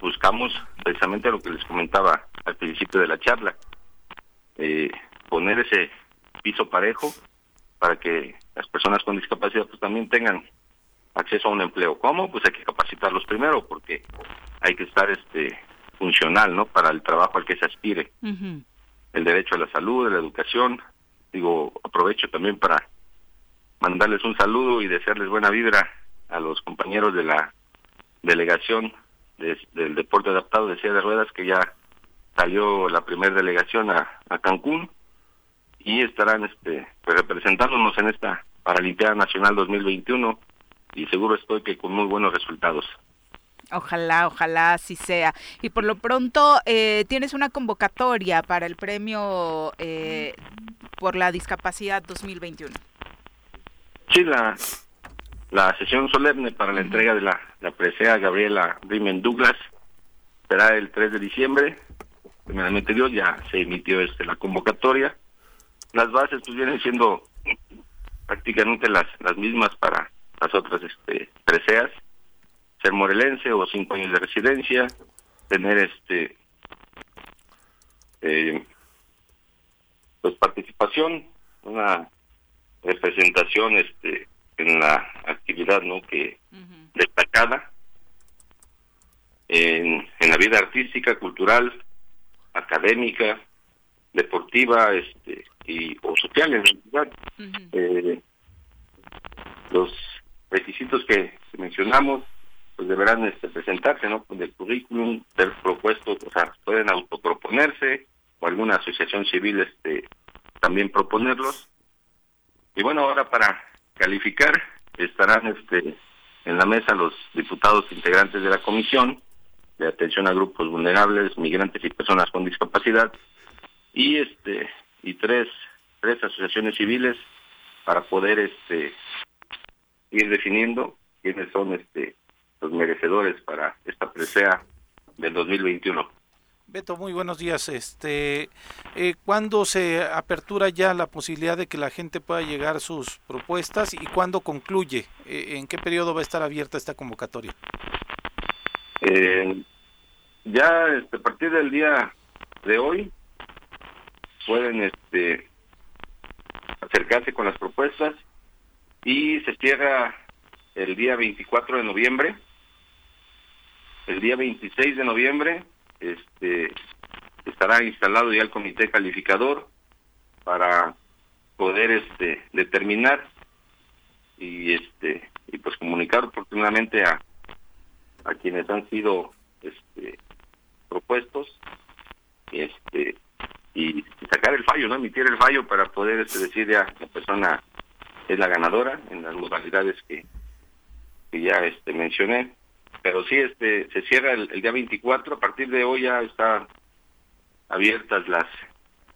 buscamos precisamente lo que les comentaba al principio de la charla, eh, poner ese piso parejo para que las personas con discapacidad pues también tengan acceso a un empleo. ¿Cómo? Pues hay que capacitarlos primero porque hay que estar este funcional, ¿no? Para el trabajo al que se aspire. El derecho a la salud, a la educación. Digo, aprovecho también para mandarles un saludo y desearles buena vibra a los compañeros de la delegación del deporte adaptado de silla de ruedas que ya salió la primera delegación a, Cancún y estarán este pues, representándonos en esta Paralimpiada Nacional 2021 y seguro estoy que con muy buenos resultados. Ojalá, ojalá así sea. Y por lo pronto, eh, tienes una convocatoria para el premio eh, por la discapacidad 2021. Sí, la, la sesión solemne para la entrega de la, la presea Gabriela Rimen Douglas será el 3 de diciembre. Primeramente Dios, ya se emitió este la convocatoria. Las bases pues vienen siendo prácticamente las, las mismas para las otras este, preseas. Ser morelense o cinco años de residencia, tener este eh, pues participación, una representación este en la actividad no que destacada en, en la vida artística cultural académica deportiva este y o social en realidad. Eh, los requisitos que mencionamos pues deberán este, presentarse no con el currículum del propuesto o sea pueden autoproponerse o alguna asociación civil este también proponerlos y bueno, ahora para calificar estarán este en la mesa los diputados integrantes de la comisión de atención a grupos vulnerables, migrantes y personas con discapacidad y este y tres tres asociaciones civiles para poder este ir definiendo quiénes son este los merecedores para esta presea del 2021. Beto, muy buenos días. Este, eh, ¿Cuándo se apertura ya la posibilidad de que la gente pueda llegar sus propuestas y cuándo concluye? Eh, ¿En qué periodo va a estar abierta esta convocatoria? Eh, ya este, a partir del día de hoy pueden este, acercarse con las propuestas y se cierra el día 24 de noviembre. El día 26 de noviembre este estará instalado ya el comité calificador para poder este determinar y este y pues comunicar oportunamente a a quienes han sido este presupuestos este y, sacar el fallo, no emitir el fallo para poder este, decir ya la persona es la ganadora en las modalidades que, que ya este mencioné. Pero sí, este se cierra el, día 24, a partir de hoy ya están abiertas las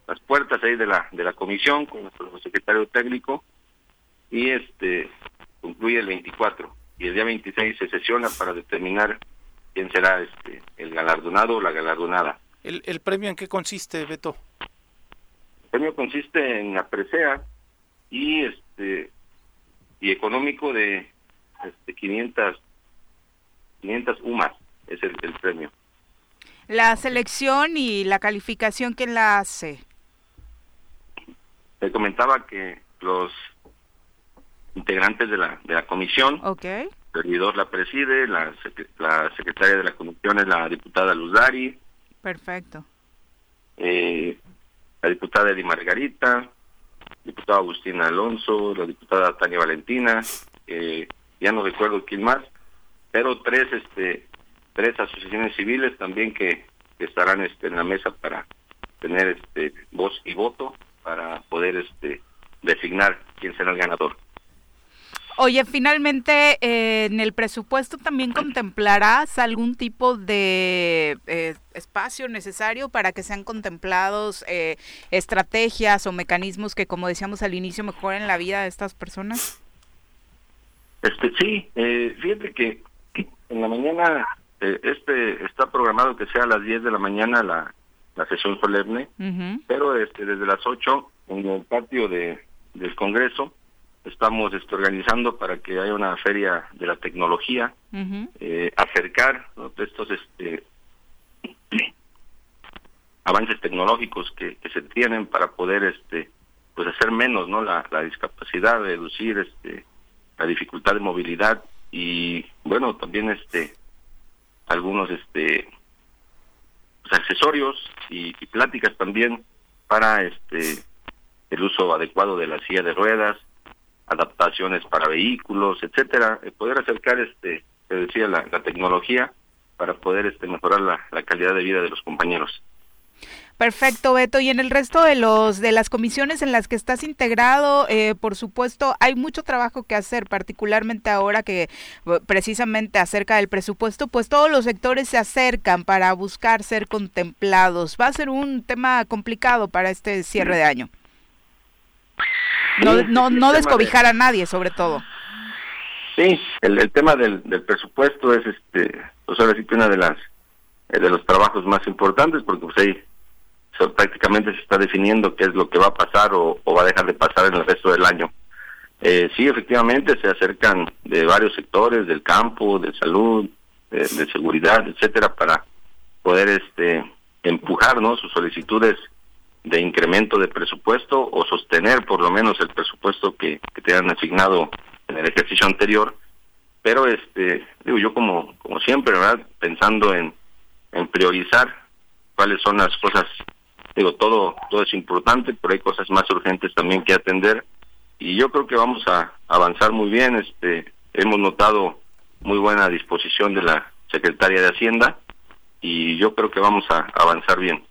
las puertas ahí de la de la comisión con nuestro secretario técnico y este concluye el 24 y el día 26 se sesiona para determinar quién será este el galardonado o la galardonada. ¿El, el premio en qué consiste, Beto? El premio consiste en la presea y este y económico de este 500 500 UMAS es el, el premio. La selección y la calificación quién la hace? Te comentaba que los integrantes de la de la comisión, okay. el servidor la preside, la, la secretaria de la comisión es la diputada Luz Dari. Perfecto. Eh, la diputada Edi Margarita, diputado Agustín Alonso, la diputada Tania Valentina, eh, ya no recuerdo quién más, pero tres este tres asociaciones civiles también que, estarán este en la mesa para tener este voz y voto para poder este designar quién será el ganador. Oye, finalmente, eh, en el presupuesto también contemplarás algún tipo de eh, espacio necesario para que sean contemplados eh, estrategias o mecanismos que, como decíamos al inicio, mejoren la vida de estas personas. Este sí, fíjate que en la mañana este está programado que sea a las 10 de la mañana la, la sesión solemne, pero este desde las 8 en el patio de del Congreso estamos este, organizando para que haya una feria de la tecnología, eh, acercar estos este, avances tecnológicos que, se tienen para poder este pues hacer menos no la, discapacidad reducir este la dificultad de movilidad y bueno también este algunos este pues, accesorios y, pláticas también para este el uso adecuado de la silla de ruedas adaptaciones para vehículos, etcétera, eh, poder acercar este, te decía, la, tecnología para poder este mejorar la, calidad de vida de los compañeros. Perfecto, Beto. Y en el resto de los de las comisiones en las que estás integrado, eh, por supuesto, hay mucho trabajo que hacer, particularmente ahora que precisamente acerca del presupuesto, pues todos los sectores se acercan para buscar ser contemplados. Va a ser un tema complicado para este cierre de año. No, no, no descobijar a nadie, sobre todo. Sí, el, el tema del, del, presupuesto es, este, pues ahora sí que una de las eh, de los trabajos más importantes, porque pues ahí prácticamente se está definiendo qué es lo que va a pasar o, va a dejar de pasar en el resto del año. Eh, sí, efectivamente, se acercan de varios sectores, del campo, de salud, de, seguridad, etcétera, para poder este empujar ¿no? sus solicitudes de incremento de presupuesto o sostener por lo menos el presupuesto que, que te han asignado en el ejercicio anterior pero este digo yo como como siempre verdad pensando en en priorizar cuáles son las cosas digo todo todo es importante pero hay cosas más urgentes también que atender. Y yo creo que vamos a avanzar muy bien. Este hemos notado muy buena disposición de la secretaria de hacienda y yo creo que vamos a avanzar bien.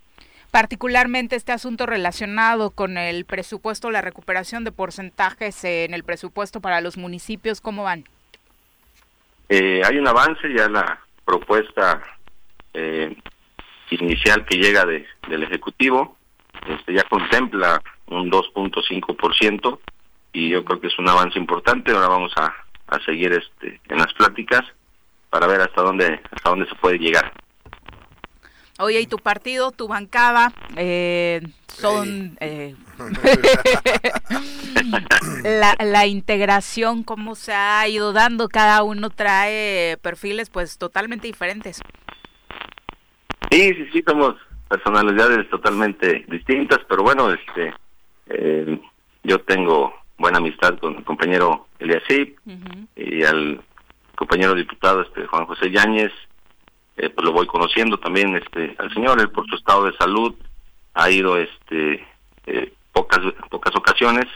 Particularmente este asunto relacionado con el presupuesto, la recuperación de porcentajes en el presupuesto para los municipios, ¿cómo van? Eh, hay un avance, ya la propuesta eh, inicial que llega de, del Ejecutivo este, ya contempla un 2.5% y yo creo que es un avance importante. Ahora vamos a, a seguir este, en las pláticas para ver hasta dónde hasta dónde se puede llegar. Oye, ¿y tu partido, tu bancada, eh, son eh, la, la, integración, cómo se ha ido dando? Cada uno trae perfiles pues totalmente diferentes. Sí, sí, sí, somos personalidades totalmente distintas, pero bueno, este, eh, yo tengo buena amistad con el compañero Eliasip y al compañero diputado este Juan José Yáñez, eh, pues lo voy conociendo también este al señor él por su estado de salud ha ido este eh, pocas pocas ocasiones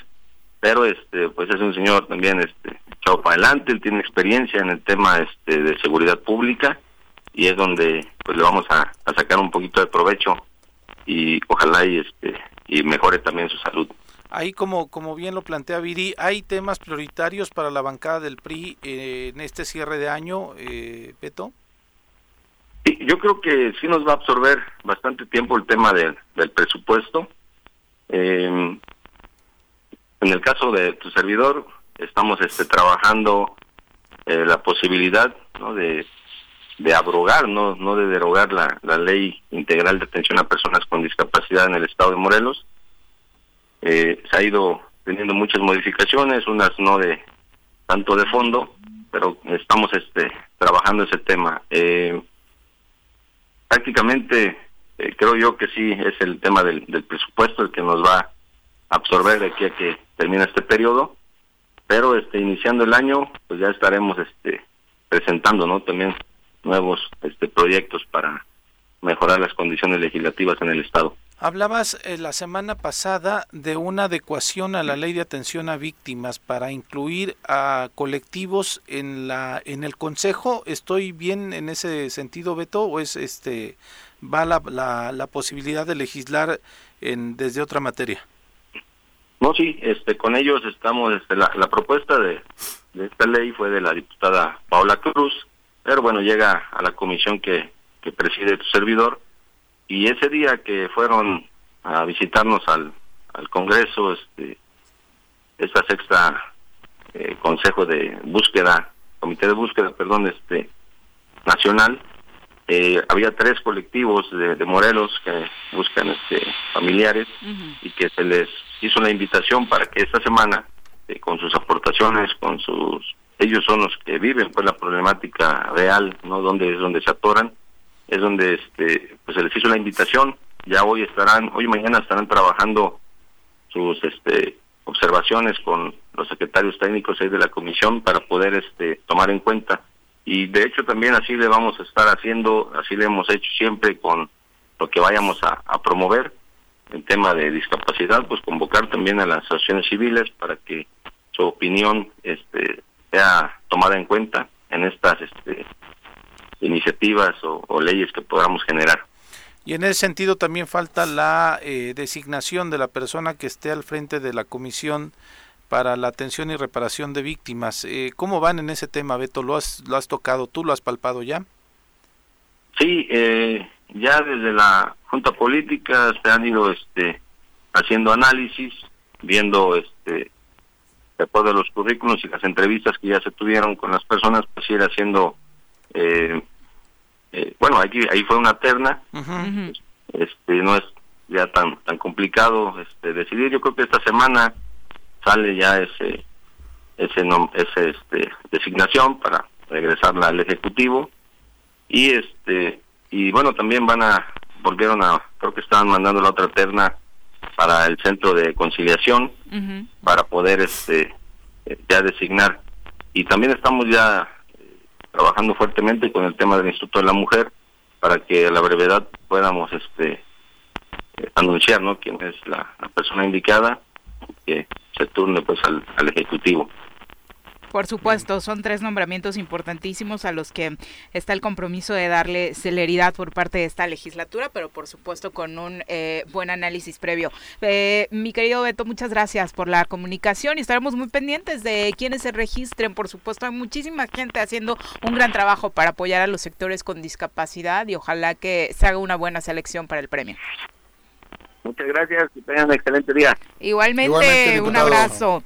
pero este pues es un señor también este echado para adelante él tiene experiencia en el tema este de seguridad pública y es donde pues le vamos a, sacar un poquito de provecho y ojalá y este y mejore también su salud. Ahí como como bien lo plantea Viri, hay temas prioritarios para la bancada del PRI eh, en este cierre de año, eh, Beto. yo creo que sí nos va a absorber bastante tiempo el tema del presupuesto. Eh, en el caso de tu servidor, estamos este, trabajando eh, la posibilidad ¿no? de, de abrogar, no, no de derogar la, la ley integral de atención a personas con discapacidad en el estado de Morelos. Eh, se ha ido teniendo muchas modificaciones, unas no de tanto de fondo, pero estamos este trabajando ese tema. Eh, prácticamente eh, creo yo que sí es el tema del, del presupuesto el que nos va a absorber de aquí a que termina este periodo pero este iniciando el año pues ya estaremos este presentando no también nuevos este proyectos para mejorar las condiciones legislativas en el estado Hablabas eh, la semana pasada de una adecuación a la ley de atención a víctimas para incluir a colectivos en la en el consejo. ¿Estoy bien en ese sentido, Beto, o es este va la, la, la posibilidad de legislar en desde otra materia? No, sí, este, con ellos estamos, este, la, propuesta de, esta ley fue de la diputada Paula Cruz, pero bueno, llega a la comisión que, que preside tu servidor, y ese día que fueron a visitarnos al, al Congreso, este, esta sexta eh, Consejo de Búsqueda, Comité de Búsqueda, perdón, este, nacional, eh, había tres colectivos de, de, Morelos que buscan este, familiares y que se les hizo la invitación para que esta semana, eh, con sus aportaciones, con sus... Ellos son los que viven pues la problemática real, ¿no? Donde es donde se atoran, es donde este pues se les hizo la invitación, ya hoy estarán, hoy y mañana estarán trabajando sus este observaciones con los secretarios técnicos de la comisión para poder este tomar en cuenta y de hecho también así le vamos a estar haciendo, así le hemos hecho siempre con lo que vayamos a, a promover en tema de discapacidad, pues convocar también a las asociaciones civiles para que su opinión este, sea tomada en cuenta en estas este, iniciativas o, leyes que podamos generar. Y en ese sentido también falta la eh, designación de la persona que esté al frente de la comisión para la atención y reparación de víctimas. Eh, ¿Cómo van en ese tema, Beto? ¿Lo has, ¿Lo has tocado tú? ¿Lo has palpado ya? Sí, eh, ya desde la Junta Política se han ido este, haciendo análisis, viendo este, después de los currículos y las entrevistas que ya se tuvieron con las personas, pues ir haciendo, eh, eh, bueno, aquí, ahí fue una terna, este, no es ya tan tan complicado este decidir. Yo creo que esta semana sale ya ese ese ese este designación para regresarla al ejecutivo. Y este y bueno también van a volvieron a creo que estaban mandando la otra terna para el centro de conciliación para poder este ya designar. Y también estamos ya eh, trabajando fuertemente con el tema del Instituto de la Mujer para que a la brevedad podamos este eh, anunciar no quién es la, la persona indicada que se turne pues al, al ejecutivo por supuesto, son tres nombramientos importantísimos a los que está el compromiso de darle celeridad por parte de esta legislatura, pero por supuesto con un eh, buen análisis previo. Eh, mi querido Beto, muchas gracias por la comunicación y estaremos muy pendientes de quienes se registren. Por supuesto, hay muchísima gente haciendo un gran trabajo para apoyar a los sectores con discapacidad y ojalá que se haga una buena selección para el premio. Muchas gracias, que tengan un excelente día. Igualmente, un abrazo.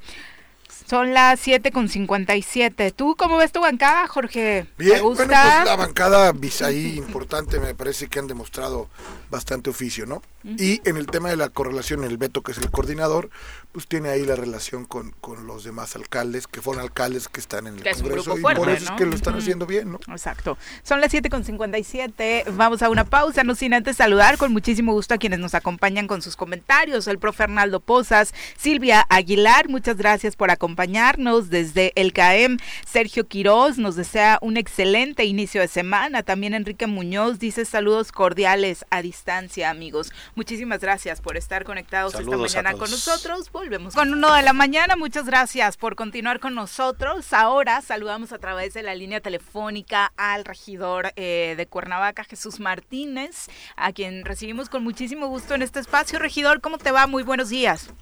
Son las 7 con 57. ¿Tú cómo ves tu bancada, Jorge? Bien, gusta? bueno, pues la bancada ahí importante me parece que han demostrado bastante oficio, ¿no? Y en el tema de la correlación, el Beto, que es el coordinador, pues tiene ahí la relación con, con los demás alcaldes, que fueron alcaldes que están en el Congreso, y por eso es que lo están haciendo bien, ¿no? Exacto. Son las 7 con 57. Vamos a una pausa, no sin antes saludar con muchísimo gusto a quienes nos acompañan con sus comentarios. El profe Arnaldo Pozas, Silvia Aguilar, muchas gracias por acompañarnos acompañarnos. Desde el CAEM, Sergio Quiroz nos desea un excelente inicio de semana. También Enrique Muñoz dice saludos cordiales a distancia, amigos. Muchísimas gracias por estar conectados esta mañana con nosotros. Volvemos con uno de la mañana. Muchas gracias por continuar con nosotros. Ahora saludamos a través de la línea telefónica al regidor eh, de Cuernavaca, Jesús Martínez, a quien recibimos con muchísimo gusto en este espacio. Regidor, ¿cómo te va? Muy buenos días.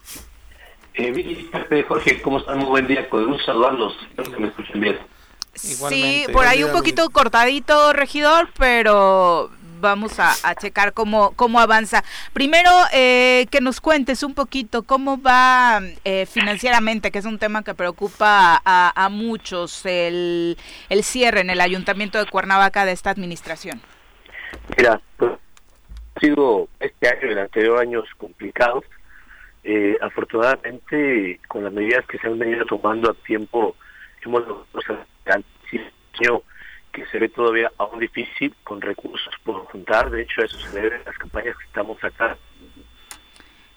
Eh, Jorge, ¿cómo están? Muy buen día. Con un saludo Espero que me escuchen bien. Sí, por ahí un poquito cortadito, regidor, pero vamos a, checar cómo, cómo avanza. Primero, eh, que nos cuentes un poquito cómo va eh, financieramente, que es un tema que preocupa a, muchos, el, el cierre en el Ayuntamiento de Cuernavaca de esta administración. Mira, pues, ha sido este año y el anterior años complicados. Eh, afortunadamente, con las medidas que se han venido tomando a tiempo, hemos logrado que se ve todavía aún difícil con recursos por juntar. De hecho, eso se debe a las campañas que estamos acá.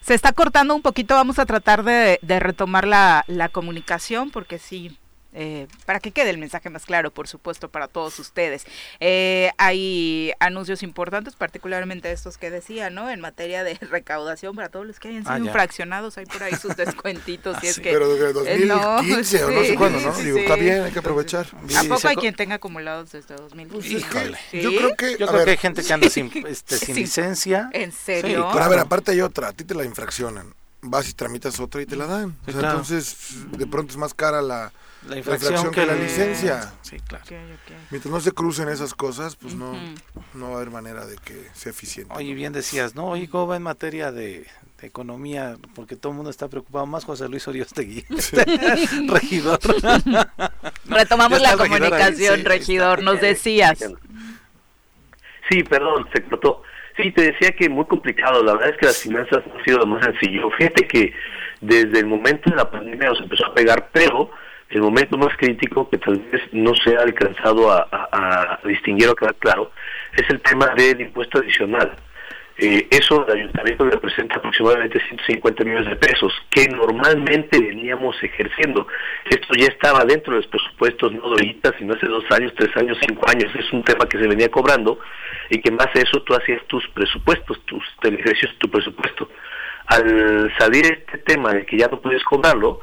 Se está cortando un poquito, vamos a tratar de, de retomar la, la comunicación porque sí, eh, para que quede el mensaje más claro, por supuesto, para todos ustedes. Eh, hay anuncios importantes, particularmente estos que decía, ¿no? En materia de recaudación para todos los que hayan ah, sido infraccionados, hay por ahí sus descuentitos. y es que, Pero desde 2015 eh, o no sé cuándo, ¿no? Digo, está bien, hay que aprovechar. ¿A poco hay quien tenga acumulados desde 2015? Pues yo creo que, yo creo que hay gente que anda sin, este, sin licencia. ¿En serio? Pero a ver, aparte hay otra, a ti te la infraccionan vas y tramitas otra y te la dan. Entonces, de pronto es más cara la, la infracción, que, la licencia. Sí, claro. Mientras no se crucen esas cosas, pues no, no va a haber manera de que sea eficiente. Oye, bien decías, ¿no? Oye, ¿cómo va en materia de, economía? Porque todo el mundo está preocupado, más José Luis Oriostegui, regidor. Retomamos la comunicación, regidor, nos decías. Sí, perdón, se cortó. Sí, te decía que muy complicado. La verdad es que las finanzas han sido lo más sencillo. Fíjate que desde el momento de la pandemia nos empezó a pegar, pero el momento más crítico que tal vez no se ha alcanzado a, distinguir o quedar claro es el tema del impuesto adicional. Eh, eso el ayuntamiento representa aproximadamente 150 millones de pesos que normalmente veníamos ejerciendo. Esto ya estaba dentro de los presupuestos, no de ahorita, sino hace dos años, tres años, cinco años. Es un tema que se venía cobrando y que en base a eso tú hacías tus presupuestos, tus televisiones, tu presupuesto. Al salir este tema de que ya no puedes cobrarlo,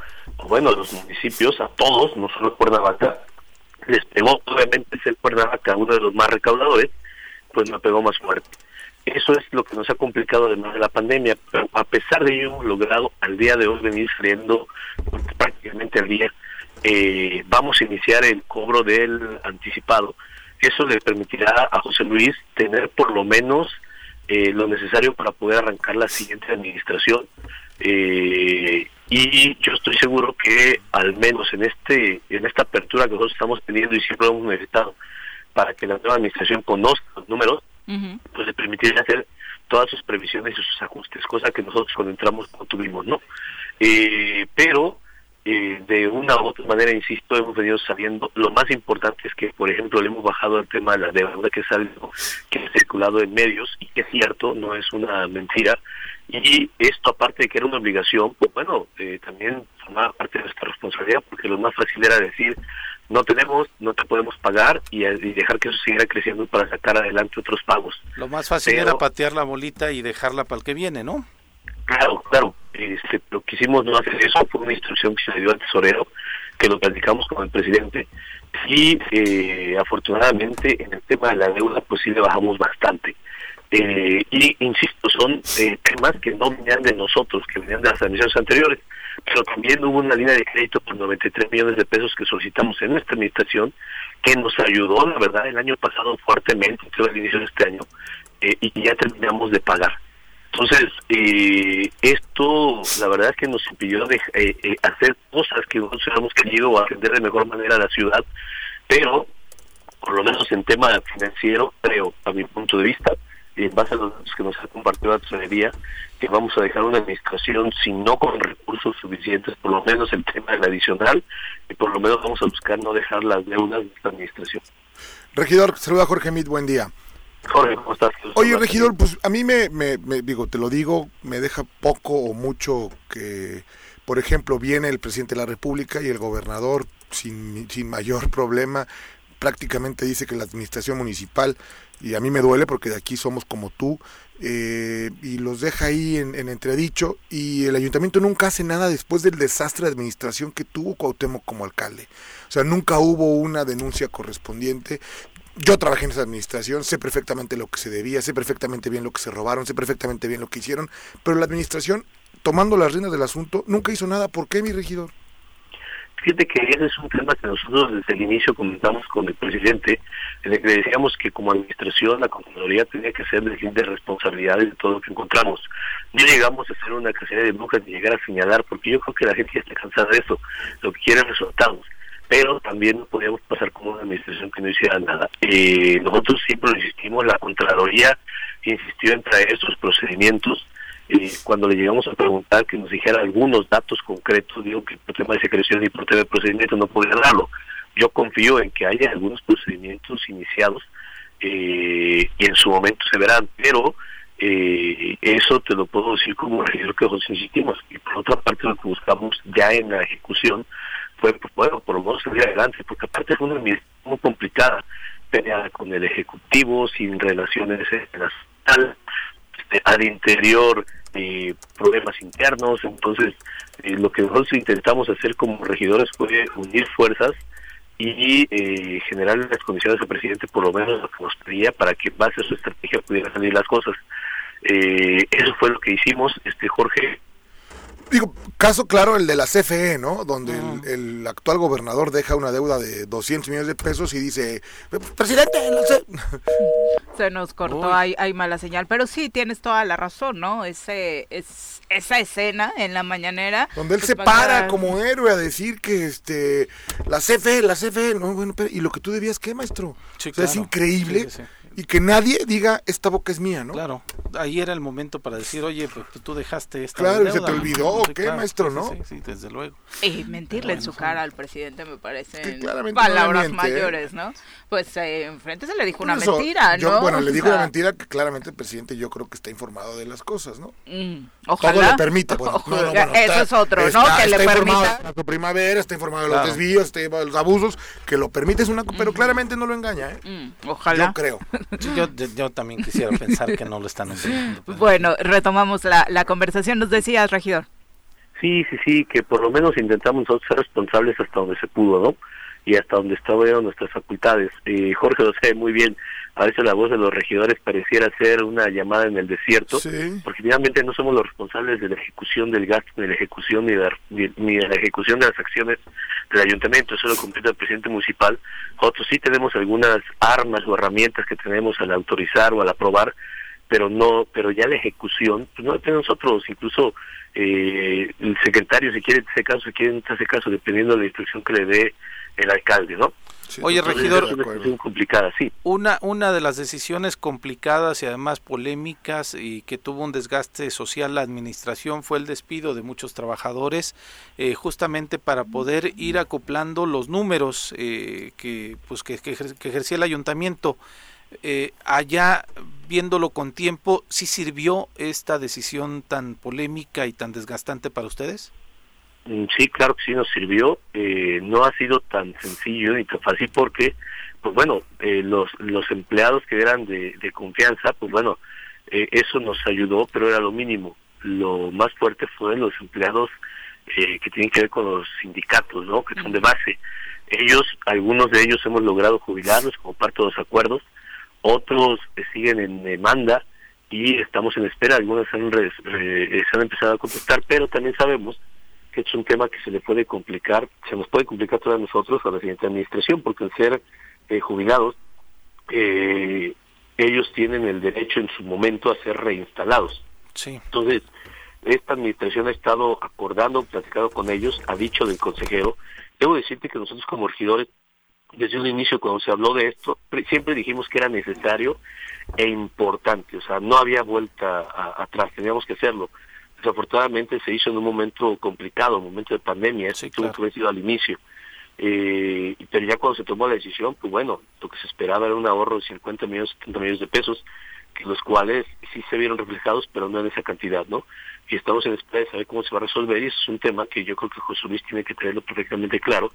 bueno, los municipios, a todos, no solo Cuernavaca, les pegó, obviamente ser Cuernavaca uno de los más recaudadores, pues me pegó más fuerte. Eso es lo que nos ha complicado además de la pandemia, pero a pesar de ello hemos logrado al día de hoy venir saliendo prácticamente al día. Eh, vamos a iniciar el cobro del anticipado. Eso le permitirá a José Luis tener por lo menos eh, lo necesario para poder arrancar la siguiente administración. Eh, y yo estoy seguro que al menos en este en esta apertura que nosotros estamos teniendo y siempre hemos necesitado para que la nueva administración conozca los números, pues le permitirá hacer todas sus previsiones y sus ajustes, cosa que nosotros cuando entramos no tuvimos, ¿no? Eh, pero eh, de una u otra manera, insisto, hemos venido sabiendo, lo más importante es que, por ejemplo, le hemos bajado el tema de la deuda, que es algo que ha circulado en medios y que es cierto, no es una mentira, y esto, aparte de que era una obligación, pues bueno, eh, también formaba parte de nuestra responsabilidad, porque lo más fácil era decir, no tenemos, no te podemos pagar y, dejar que eso siguiera creciendo para sacar adelante otros pagos. Lo más fácil era patear la bolita y dejarla para el que viene, ¿no? Claro, claro. Este, lo que hicimos no hacer eso fue una instrucción que se le dio al tesorero, que lo platicamos con el presidente y eh, afortunadamente en el tema de la deuda pues sí le bajamos bastante. Eh, y insisto, son eh, temas que no venían de nosotros, que venían de las administraciones anteriores, pero también hubo una línea de crédito por 93 millones de pesos que solicitamos en nuestra administración, que nos ayudó, la verdad, el año pasado fuertemente, al inicio de este año, eh, y ya terminamos de pagar. Entonces, esto, la verdad es que nos impidió de, hacer cosas que nosotros hubiéramos querido atender de mejor manera a la ciudad, pero, por lo menos en tema financiero, creo, a mi punto de vista, en base a los datos que nos ha compartido la tesorería, que vamos a dejar una administración, si no con recursos suficientes, por lo menos el tema del adicional, y por lo menos vamos a buscar no dejar las deudas de esta administración. Regidor, saluda Jorge Mit, buen día. Jorge, ¿cómo estás? Oye, regidor, pues a mí me, me, digo, te lo digo, me deja poco o mucho que por ejemplo, viene el presidente de la República y el gobernador sin, sin mayor problema prácticamente dice que la administración municipal, y a mí me duele porque de aquí somos como tú, eh, y los deja ahí en, entredicho, y el ayuntamiento nunca hace nada después del desastre de administración que tuvo Cuauhtémoc como alcalde. O sea, nunca hubo una denuncia correspondiente. Yo trabajé en esa administración, sé perfectamente lo que se debía, sé perfectamente bien lo que se robaron, sé perfectamente bien lo que hicieron, pero la administración, tomando las riendas del asunto, nunca hizo nada. ¿Por qué, mi regidor? Fíjate que ese es un tema que nosotros desde el inicio comentamos con el presidente, en el que decíamos que como administración la Contraloría tenía que ser de responsabilidades de todo lo que encontramos. No llegamos a hacer una cacería de brujas ni llegar a señalar, porque yo creo que la gente está cansada de eso, lo que quiere resultados. Pero también no podíamos pasar como una administración que no hiciera nada. Eh, nosotros siempre insistimos, la Contraloría insistió en traer esos procedimientos cuando le llegamos a preguntar que nos dijera algunos datos concretos, digo que por tema de secreción y por tema de procedimiento no podía darlo. Yo confío en que haya algunos procedimientos iniciados eh, y en su momento se verán, pero eh, eso te lo puedo decir como regidor que nosotros insistimos. Y por otra parte lo que buscamos ya en la ejecución fue, pues, bueno, por lo menos salir adelante, porque aparte fue una administración muy complicada, peleada con el Ejecutivo, sin relaciones en la este, al interior eh, problemas internos. Entonces, eh, lo que nosotros intentamos hacer como regidores fue unir fuerzas y eh, generar las condiciones al presidente, por lo menos lo que nos pedía, para que base a su estrategia pudieran salir las cosas. Eh, eso fue lo que hicimos, este Jorge. Digo, caso claro el de la CFE, ¿no? Donde el, actual gobernador deja una deuda de 200 millones de pesos y dice, presidente, no sé. Se nos cortó, hay, hay, mala señal, pero sí, tienes toda la razón, ¿no? Ese, es, esa escena en la mañanera. Donde él pues, se para como héroe a decir que este la CFE, la CFE, no, bueno, pero, ¿y lo que tú debías qué, maestro? es increíble y que nadie diga esta boca es mía, ¿no? Claro, ahí era el momento para decir, oye, pues tú dejaste esta Claro, y se te olvidó, ¿qué, maestro, no? Sí, sí, desde luego. Y mentirle en su cara al presidente me parece palabras ¿eh? mayores, ¿no? Pues eh, enfrente se le dijo una mentira, ¿no? bueno, le dijo una mentira que claramente el presidente yo creo que está informado de las cosas, ¿no? Mm, ojalá. Todo le permite, bueno, Eso es otro, ¿no? que le permita. De la primavera, está informado de los desvíos, está de los abusos, que lo permite es una, pero claramente no lo engaña, ¿eh? Mm, ojalá. Yo creo. yo, yo, también quisiera pensar que no lo están entendiendo. Pues. Bueno, retomamos la, la conversación. Nos decías, regidor. Sí, sí, sí, que por lo menos intentamos nosotros ser responsables hasta donde se pudo, ¿no? Y hasta donde estaban nuestras facultades. Eh, Jorge lo sabe muy bien, a veces la voz de los regidores pareciera ser una llamada en el desierto, porque finalmente no somos los responsables de la ejecución del gasto, ni de la ejecución ni de, ni de la ejecución de las acciones del ayuntamiento, eso lo completa el presidente municipal. Nosotros sí tenemos algunas armas o herramientas que tenemos al autorizar o al aprobar, pero no, pero ya la ejecución, pues no depende de nosotros, incluso eh, el secretario si quiere ese caso, si quiere en ese caso, dependiendo de la instrucción que le dé el alcalde, ¿no? Oye, regidor, complicada, sí. Una, una de las decisiones complicadas y además polémicas y que tuvo un desgaste social la administración fue el despido de muchos trabajadores, eh, justamente para poder ir acoplando los números eh, que, pues, que, que, ejercía el ayuntamiento. Eh, allá, viéndolo con tiempo, ¿sí sirvió esta decisión tan polémica y tan desgastante para ustedes? Mm, sí, claro que sí nos sirvió. Eh, no ha sido tan sencillo ni tan fácil porque, pues bueno, eh, los, los empleados que eran de, de confianza, pues bueno, eh, eso nos ayudó, pero era lo mínimo. Lo más fuerte fue los empleados que tienen que ver con los sindicatos, ¿no? Que son de base. Ellos, algunos de ellos hemos logrado jubilarlos como parte de los acuerdos, otros siguen en demanda y estamos en espera. Algunos han, se han empezado a contactar, pero también sabemos que es un tema que se le puede complicar, se nos puede complicar a todos nosotros, a la siguiente administración, porque al ser eh, jubilados, eh, ellos tienen el derecho en su momento a ser reinstalados. Sí. Entonces, esta administración ha estado acordando, platicado con ellos, ha dicho del consejero. Debo decirte que nosotros como regidores, desde un inicio cuando se habló de esto, siempre dijimos que era necesario e importante, o sea, no había vuelta atrás, teníamos que hacerlo desafortunadamente se hizo en un momento complicado, un momento de pandemia, eso tuvo que haber sido al inicio. Eh, pero ya cuando se tomó la decisión, pues bueno, lo que se esperaba era un ahorro de 50 millones, 70 millones de pesos, que los cuales sí se vieron reflejados, pero no en esa cantidad, ¿no? Y estamos en espera de saber cómo se va a resolver y eso es un tema que yo creo que José Luis tiene que tenerlo perfectamente claro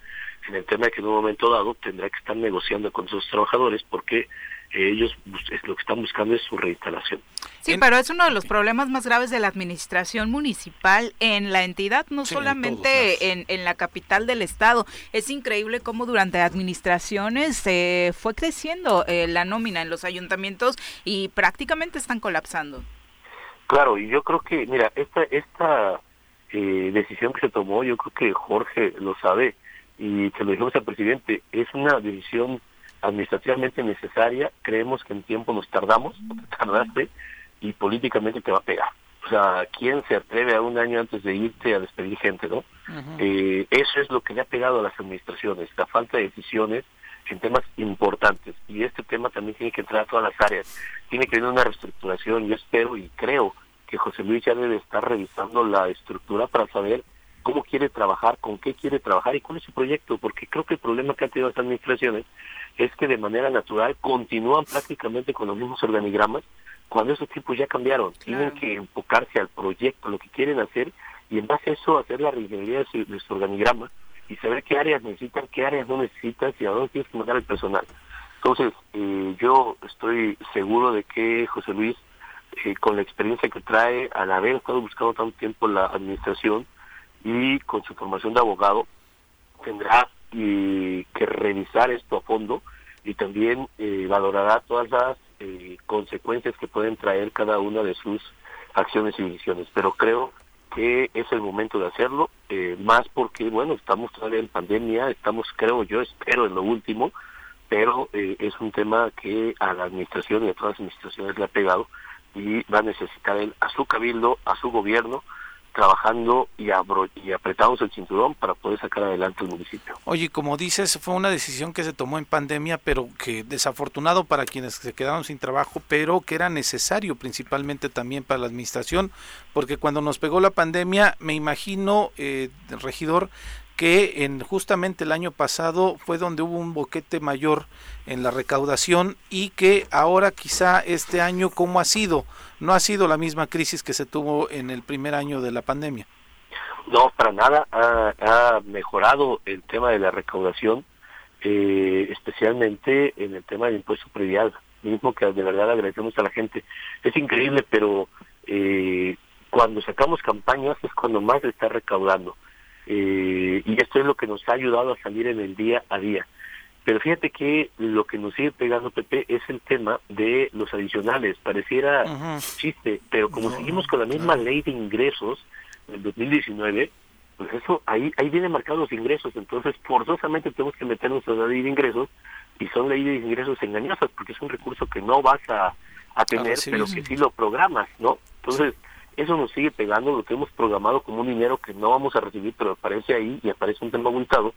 en el tema de que en un momento dado tendrá que estar negociando con esos trabajadores porque ellos lo que están buscando es su reinstalación. Sí, pero es uno de los problemas más graves de la administración municipal en la entidad, no solamente en, en, la capital del estado. Es increíble cómo durante administraciones se fue creciendo eh, la nómina en los ayuntamientos y prácticamente están colapsando. Claro, y yo creo que, mira, esta, esta eh, decisión que se tomó, yo creo que Jorge lo sabe y se lo dijimos al presidente, es una decisión administrativamente necesaria, creemos que en tiempo nos tardamos, tardaste, y políticamente te va a pegar. O sea, ¿quién se atreve a un año antes de irte a despedir gente, no? eh, eso es lo que le ha pegado a las administraciones, la falta de decisiones en temas importantes. Y este tema también tiene que entrar a todas las áreas. Tiene que haber una reestructuración. Yo espero y creo que José Luis ya debe estar revisando la estructura para saber cómo quiere trabajar, con qué quiere trabajar y cuál es su proyecto, porque creo que el problema que han tenido las administraciones es que de manera natural continúan prácticamente con los mismos organigramas cuando esos tipos ya cambiaron. Tienen que enfocarse al proyecto, lo que quieren hacer, y en base a eso hacer la reingeniería de su, organigrama y saber qué áreas necesitan, qué áreas no necesitan y a dónde tienes que mandar el personal. Entonces, eh, yo estoy seguro de que José Luis, eh, con la experiencia que trae, al haber estado buscando tanto tiempo la administración y con su formación de abogado, tendrá y que revisar esto a fondo y también eh, valorará todas las eh, consecuencias que pueden traer cada una de sus acciones y decisiones. Pero creo que es el momento de hacerlo, eh, más porque, bueno, estamos todavía en pandemia, estamos, creo yo, espero en lo último, pero es un tema que a la administración y a todas las administraciones le ha pegado y va a necesitar él, a su cabildo, a su gobierno, trabajando y, y apretamos el cinturón para poder sacar adelante el municipio. Oye, como dices, fue una decisión que se tomó en pandemia, pero que desafortunado para quienes se quedaron sin trabajo, pero que era necesario principalmente también para la administración, porque cuando nos pegó la pandemia, me imagino, eh, regidor, que en justamente el año pasado fue donde hubo un boquete mayor en la recaudación y que ahora quizá este año cómo ha sido no ha sido la misma crisis que se tuvo en el primer año de la pandemia. No para nada. Ha, mejorado el tema de la recaudación eh, especialmente en el tema del impuesto predial mismo que de verdad agradecemos a la gente. Es increíble pero eh, cuando sacamos campañas es cuando más se está recaudando eh, y esto es lo que nos ha ayudado a salir en el día a día. Pero fíjate que lo que nos sigue pegando, Pepe, es el tema de los adicionales. Pareciera chiste, pero como seguimos con la misma ley de ingresos del 2019, pues eso, ahí, ahí vienen marcados los ingresos. Entonces, forzosamente tenemos que meternos en la ley de ingresos y son leyes de ingresos engañosas porque es un recurso que no vas a, a tener, pero que sí lo programas, ¿no? Entonces, eso nos sigue pegando, lo que hemos programado como un dinero que no vamos a recibir, pero aparece ahí y aparece un tema abultado.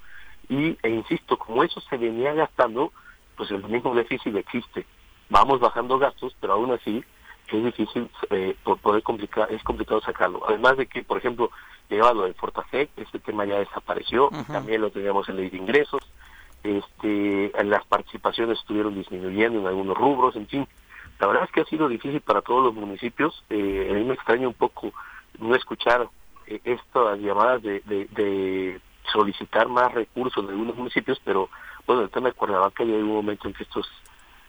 Y, e insisto, como eso se venía gastando, pues el mismo déficit existe. Vamos bajando gastos, pero aún así es difícil eh, por poder complicar, es complicado sacarlo. Además de que, por ejemplo, llegaba lo del Fortasec, este tema ya desapareció, también lo teníamos en ley de ingresos, este, las participaciones estuvieron disminuyendo en algunos rubros, en fin, la verdad es que ha sido difícil para todos los municipios. Eh, a mí me extraña un poco no escuchar eh, estas llamadas de, de, solicitar más recursos de algunos municipios, pero bueno, el tema de Cuernavaca ya hay un momento en que esto es,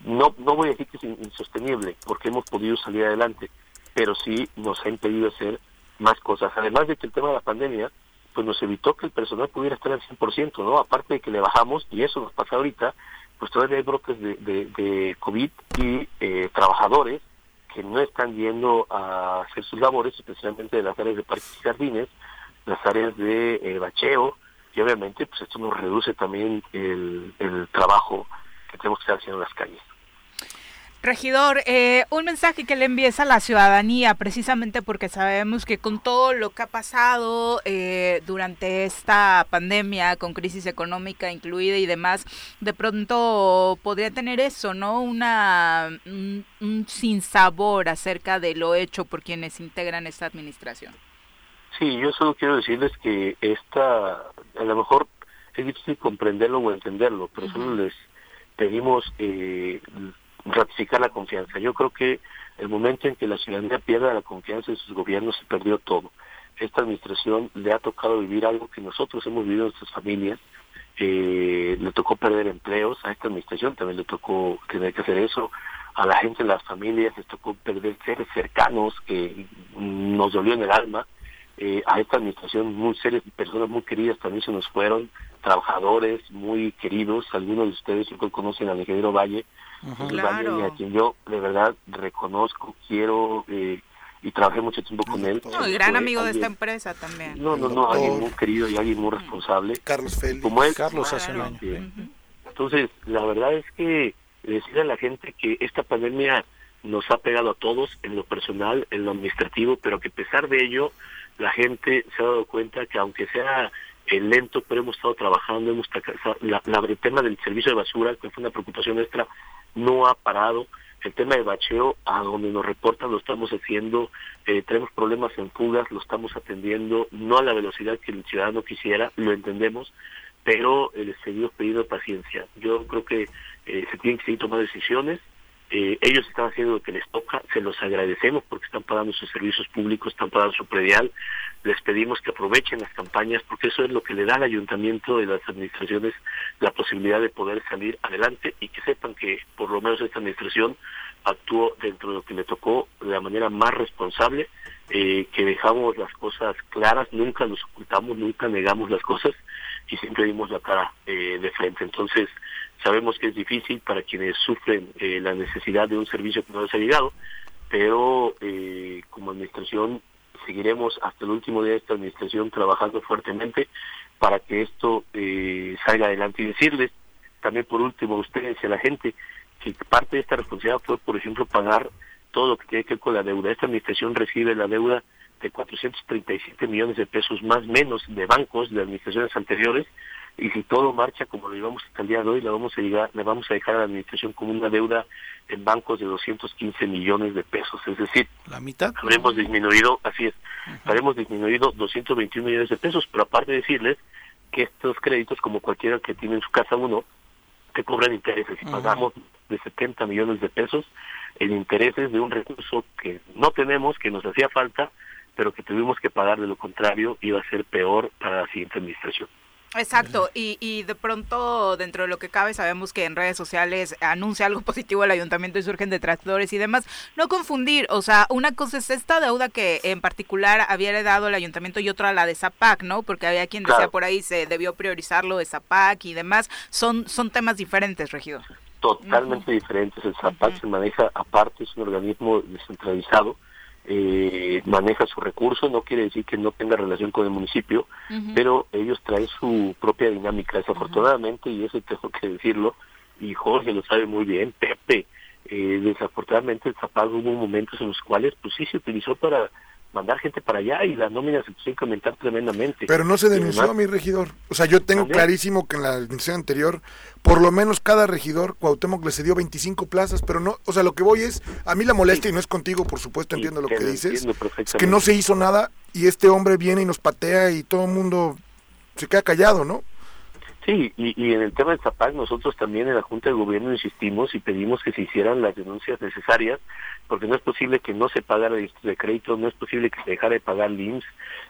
no, no voy a decir que es insostenible, porque hemos podido salir adelante, pero sí nos ha impedido hacer más cosas. Además de que el tema de la pandemia, pues nos evitó que el personal pudiera estar al 100%, ¿no? Aparte de que le bajamos, y eso nos pasa ahorita, pues todavía hay brotes de, de, COVID y eh, trabajadores que no están yendo a hacer sus labores, especialmente de las áreas de parques y jardines, las áreas de eh, bacheo, y obviamente pues esto nos reduce también el, el trabajo que tenemos que estar haciendo en las calles. Regidor, eh, un mensaje que le envíes a la ciudadanía, precisamente porque sabemos que con todo lo que ha pasado eh, durante esta pandemia, con crisis económica incluida y demás, de pronto podría tener eso, ¿no? Una, un, un sinsabor acerca de lo hecho por quienes integran esta administración. Sí, yo solo quiero decirles que esta, a lo mejor es difícil comprenderlo o entenderlo, pero solo les pedimos eh, ratificar la confianza. Yo creo que el momento en que la ciudadanía pierda la confianza en sus gobiernos se perdió todo. Esta administración le ha tocado vivir algo que nosotros hemos vivido en nuestras familias. Eh, le tocó perder empleos, a esta administración también le tocó tener que hacer eso, a la gente, en las familias, les tocó perder seres cercanos que nos dolió en el alma. Eh, a esta administración muy serias personas muy queridas también se nos fueron, trabajadores muy queridos, algunos de ustedes yo conocen al ingeniero Valle, a quien yo de verdad reconozco, quiero eh, y trabajé mucho tiempo con él. No, gran amigo de esta empresa también. No, no, no, alguien muy querido y alguien muy responsable. Carlos Félix. Como él. Carlos hace un año. Entonces, la verdad es que decirle a la gente que esta pandemia nos ha pegado a todos en lo personal, en lo administrativo, pero que a pesar de ello, la gente se ha dado cuenta que aunque sea lento, pero hemos estado trabajando, hemos la, la, el tema del servicio de basura, que fue una preocupación nuestra, no ha parado. El tema de bacheo, a donde nos reportan, lo estamos haciendo. Eh, tenemos problemas en fugas, lo estamos atendiendo, no a la velocidad que el ciudadano quisiera, lo entendemos, pero eh, les seguimos pidiendo paciencia. Yo creo que eh, se tienen que seguir tomando decisiones. Eh, ellos están haciendo lo que les toca, se los agradecemos porque están pagando sus servicios públicos, están pagando su predial, les pedimos que aprovechen las campañas porque eso es lo que le da al ayuntamiento y las administraciones la posibilidad de poder salir adelante y que sepan que por lo menos esta administración actuó dentro de lo que le tocó de la manera más responsable, eh, que dejamos las cosas claras, nunca nos ocultamos, nunca negamos las cosas y siempre dimos la cara eh, de frente. Entonces, sabemos que es difícil para quienes sufren eh, la necesidad de un servicio que no les ha llegado, pero eh, como administración seguiremos hasta el último día de esta administración trabajando fuertemente para que esto eh, salga adelante y decirles también por último a ustedes y a la gente que parte de esta responsabilidad fue por ejemplo pagar todo lo que tiene que ver con la deuda. Esta administración recibe la deuda de 437 millones de pesos más menos de bancos de administraciones anteriores y si todo marcha como lo llevamos hasta el día de hoy, le vamos a llegar, le vamos a dejar a la administración como una deuda en bancos de 215 millones de pesos, es decir, la mitad. Habremos disminuido, así es, habremos disminuido 221 millones de pesos, pero aparte de decirles que estos créditos, como cualquiera que tiene en su casa uno, te cobran intereses. Y pagamos de 70 millones de pesos en intereses de un recurso que no tenemos, que nos hacía falta, pero que tuvimos que pagar, de lo contrario iba a ser peor para la siguiente administración. Exacto, y, y de pronto dentro de lo que cabe sabemos que en redes sociales anuncia algo positivo el ayuntamiento y surgen detractores y demás. No confundir, o sea, una cosa es esta deuda que en particular había heredado el ayuntamiento y otra la de Zapac, ¿no? Porque había quien decía por ahí se debió priorizar lo de Zapac y demás. Son, son temas diferentes, regidor. Totalmente diferentes. El Zapac se maneja aparte, es un organismo descentralizado eh, maneja sus recursos, no quiere decir que no tenga relación con el municipio, pero ellos traen su propia dinámica. Desafortunadamente, y eso tengo que decirlo, y Jorge lo sabe muy bien, Pepe, eh, desafortunadamente el Zapag hubo momentos en los cuales pues sí se utilizó para mandar gente para allá y la nómina se puso a incrementar tremendamente. Pero no se denunció a mi regidor. O sea, yo tengo clarísimo que en la administración anterior, por lo menos cada regidor, Cuauhtémoc le cedió 25 plazas, pero no, o sea, lo que voy es, a mí la molestia, y no es contigo, por supuesto, entiendo lo que dices, es que no se hizo nada y este hombre viene y nos patea y todo el mundo se queda callado, ¿no? Sí, y, en el tema del Zapag nosotros también en la Junta de Gobierno insistimos y pedimos que se hicieran las denuncias necesarias, porque no es posible que no se pagara de crédito, no es posible que se dejara de pagar LIMS,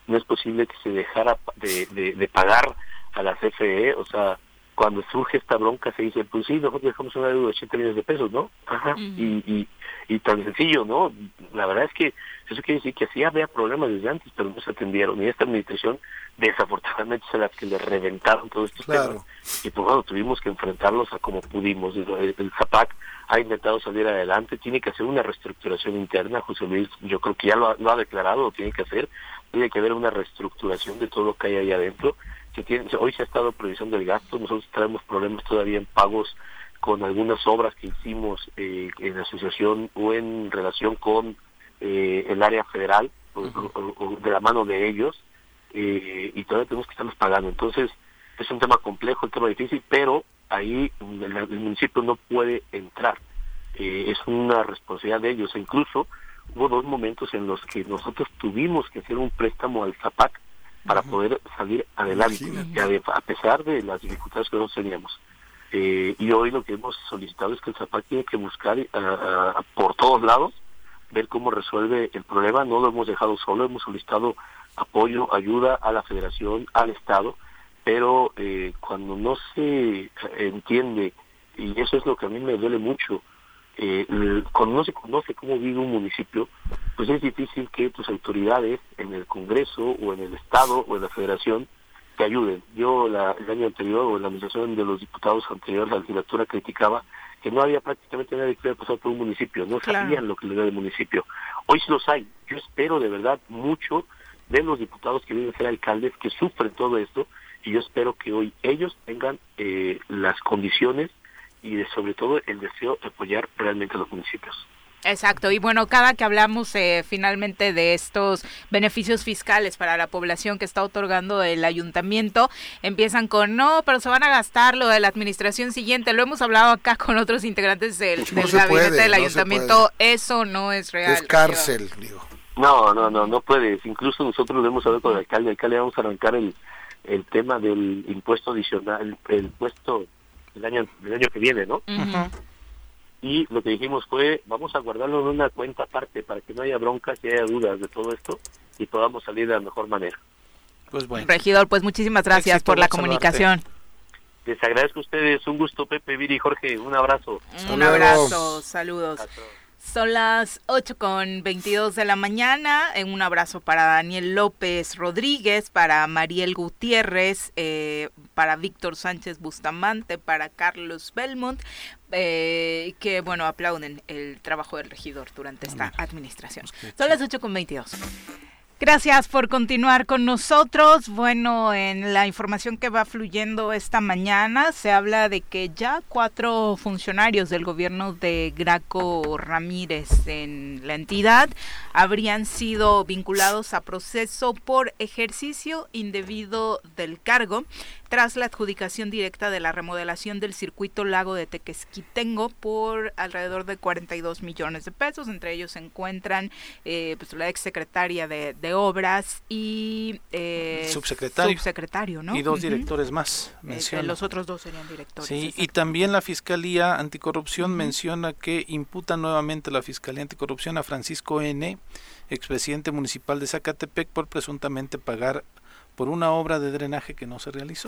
no es posible que se dejara de, de, pagar a la CFE, o sea, cuando surge esta bronca se dice, pues sí, nosotros dejamos una deuda de 80 millones de pesos, ¿no? Ajá, y, y, y tan sencillo, ¿no? La verdad es que eso quiere decir que sí había problemas desde antes, pero no se atendieron. Y esta administración, desafortunadamente, es la que le reventaron todos estos temas. Y pues bueno, tuvimos que enfrentarlos a como pudimos. El, el ZAPAC ha intentado salir adelante, tiene que hacer una reestructuración interna. José Luis, yo creo que ya lo ha, declarado, lo tiene que hacer. Tiene que haber una reestructuración de todo lo que hay ahí adentro. Se tiene, hoy se ha estado previsión del gasto, nosotros tenemos problemas todavía en pagos con algunas obras que hicimos eh, en asociación o en relación con eh, el área federal, o, de la mano de ellos, eh, y todavía tenemos que estarlos pagando. Entonces, es un tema complejo, un tema difícil, pero ahí el, municipio no puede entrar. Eh, es una responsabilidad de ellos. E incluso hubo dos momentos en los que nosotros tuvimos que hacer un préstamo al ZAPAC para poder salir adelante, a, pesar de las dificultades que nosotros teníamos. Eh, y hoy lo que hemos solicitado es que el ZAPAC tiene que buscar por todos lados ver cómo resuelve el problema. No lo hemos dejado solo, hemos solicitado apoyo, ayuda a la federación, al Estado, pero eh, cuando no se entiende, y eso es lo que a mí me duele mucho, eh, cuando no se conoce cómo vive un municipio, pues es difícil que tus autoridades en el Congreso o en el Estado o en la Federación te ayuden. Yo la, el año anterior o en la administración de los diputados anteriores, la legislatura criticaba que no había prácticamente nadie que hubiera pasado por un municipio, no sabían lo que le da el municipio. Hoy sí los hay. Yo espero de verdad mucho de los diputados que vienen a ser alcaldes que sufren todo esto y yo espero que hoy ellos tengan eh, las condiciones y de, sobre todo el deseo de apoyar realmente a los municipios. Exacto, y bueno, cada que hablamos eh, finalmente de estos beneficios fiscales para la población que está otorgando el ayuntamiento, empiezan con, no, pero se van a gastar lo de la administración siguiente. Lo hemos hablado acá con otros integrantes del, gabinete del ayuntamiento, eso no es real. Es cárcel, digo. No, no, no, no puedes. Incluso nosotros lo hemos hablado con el alcalde. El alcalde vamos a arrancar el, el tema del impuesto adicional, el, impuesto del año, del año que viene, ¿no? Y lo que dijimos fue, vamos a guardarlo en una cuenta aparte para que no haya broncas y haya dudas de todo esto y podamos salir de la mejor manera. Pues bueno. Regidor, pues muchísimas gracias por la comunicación. Les agradezco a ustedes. Un gusto, Pepe, Viri y Jorge. Un abrazo. Un abrazo. Saludos. Son las 8 con 22 de la mañana. Un abrazo para Daniel López Rodríguez, para Mariel Gutiérrez, eh, para Víctor Sánchez Bustamante, para Carlos Belmont, eh, que bueno, aplauden el trabajo del regidor durante esta administración. Son las 8 con 22. Gracias por continuar con nosotros. Bueno, en la información que va fluyendo esta mañana se habla de que ya cuatro funcionarios del gobierno de Graco Ramírez en la entidad habrían sido vinculados a proceso por ejercicio indebido del cargo tras la adjudicación directa de la remodelación del circuito lago de Tequesquitengo por alrededor de 42 millones de pesos. Entre ellos se encuentran eh, pues, la exsecretaria de, de Obras y eh, subsecretario. subsecretario ¿no? y dos directores más. Eh, menciona. los otros dos serían directores. Sí, y también la Fiscalía Anticorrupción menciona que imputa nuevamente la Fiscalía Anticorrupción a Francisco N., expresidente municipal de Zacatepec, por presuntamente pagar por una obra de drenaje que no se realizó.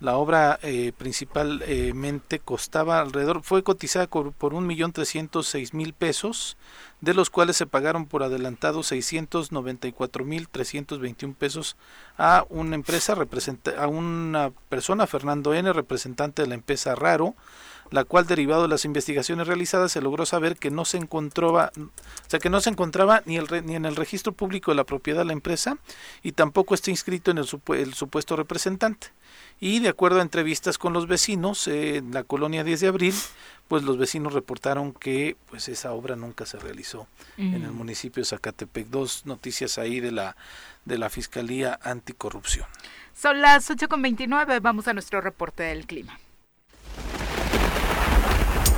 La obra eh, principalmente costaba alrededor, fue cotizada por un millón trescientos seis mil pesos, de los cuales se pagaron por adelantado seiscientos noventa y cuatro mil trescientos veintiún pesos a una empresa, a una persona, Fernando N., representante de la empresa Raro, la cual derivado de las investigaciones realizadas se logró saber que no se encontraba, o sea, que no se encontraba ni, el, ni en el registro público de la propiedad de la empresa y tampoco está inscrito en el, el supuesto representante. Y de acuerdo a entrevistas con los vecinos en la colonia 10 de abril, pues los vecinos reportaron que pues esa obra nunca se realizó en el municipio de Zacatepec. Dos noticias ahí de la de la Fiscalía Anticorrupción. Son las 8.29, vamos a nuestro reporte del clima.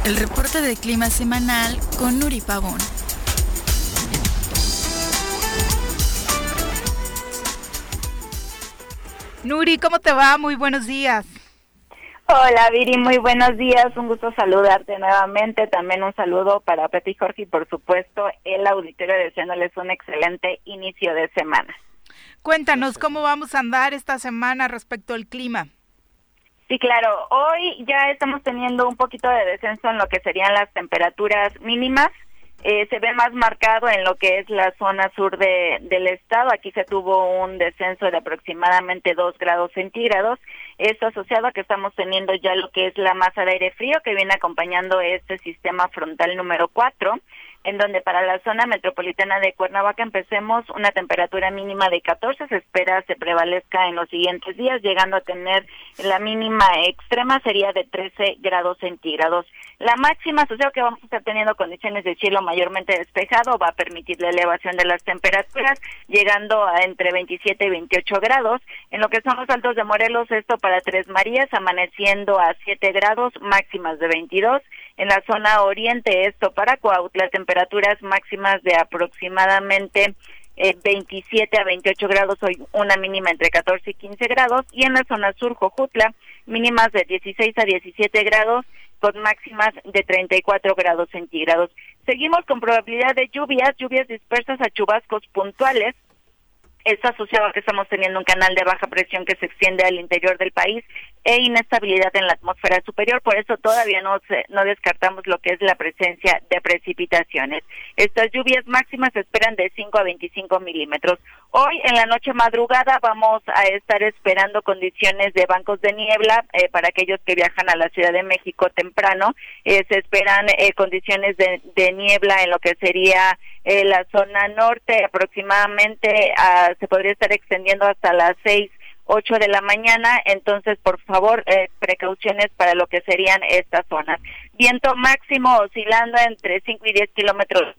El reporte de clima semanal con Nuri Pavón. Nuri, ¿cómo te va? Muy buenos días. Hola Viri, muy buenos días, un gusto saludarte nuevamente, también un saludo para Peti Jorge y por supuesto el auditorio deseándoles un excelente inicio de semana. Cuéntanos cómo vamos a andar esta semana respecto al clima. Sí, claro. Hoy ya estamos teniendo un poquito de descenso en lo que serían las temperaturas mínimas. Eh, se ve más marcado en lo que es la zona sur de, del estado. Aquí se tuvo un descenso de aproximadamente 2 grados centígrados. Esto asociado a que estamos teniendo ya lo que es la masa de aire frío que viene acompañando este sistema frontal número 4 en donde para la zona metropolitana de Cuernavaca empecemos una temperatura mínima de 14, se espera se prevalezca en los siguientes días, llegando a tener la mínima extrema sería de 13 grados centígrados. La máxima asociado que vamos a estar teniendo condiciones de cielo mayormente despejado, va a permitir la elevación de las temperaturas, llegando a entre 27 y 28 grados. En lo que son los altos de Morelos, esto para Tres Marías, amaneciendo a 7 grados, máximas de 22 en la zona oriente, esto para Coautla, temperaturas máximas de aproximadamente 27 eh, a 28 grados, hoy una mínima entre 14 y 15 grados, y en la zona sur, Jojutla, mínimas de 16 a 17 grados con máximas de 34 grados centígrados. Seguimos con probabilidad de lluvias, lluvias dispersas a chubascos puntuales está asociado a que estamos teniendo un canal de baja presión que se extiende al interior del país e inestabilidad en la atmósfera superior, por eso todavía no, no descartamos lo que es la presencia de precipitaciones. Estas lluvias máximas se esperan de 5 a 25 milímetros. Hoy en la noche madrugada vamos a estar esperando condiciones de bancos de niebla eh, para aquellos que viajan a la Ciudad de México temprano. Eh, se esperan eh, condiciones de, de, niebla en lo que sería la zona norte, aproximadamente se podría estar extendiendo hasta las 6 8 de la mañana, entonces por favor eh, precauciones para lo que serían estas zonas. Viento máximo oscilando entre 5 y 10 kilómetros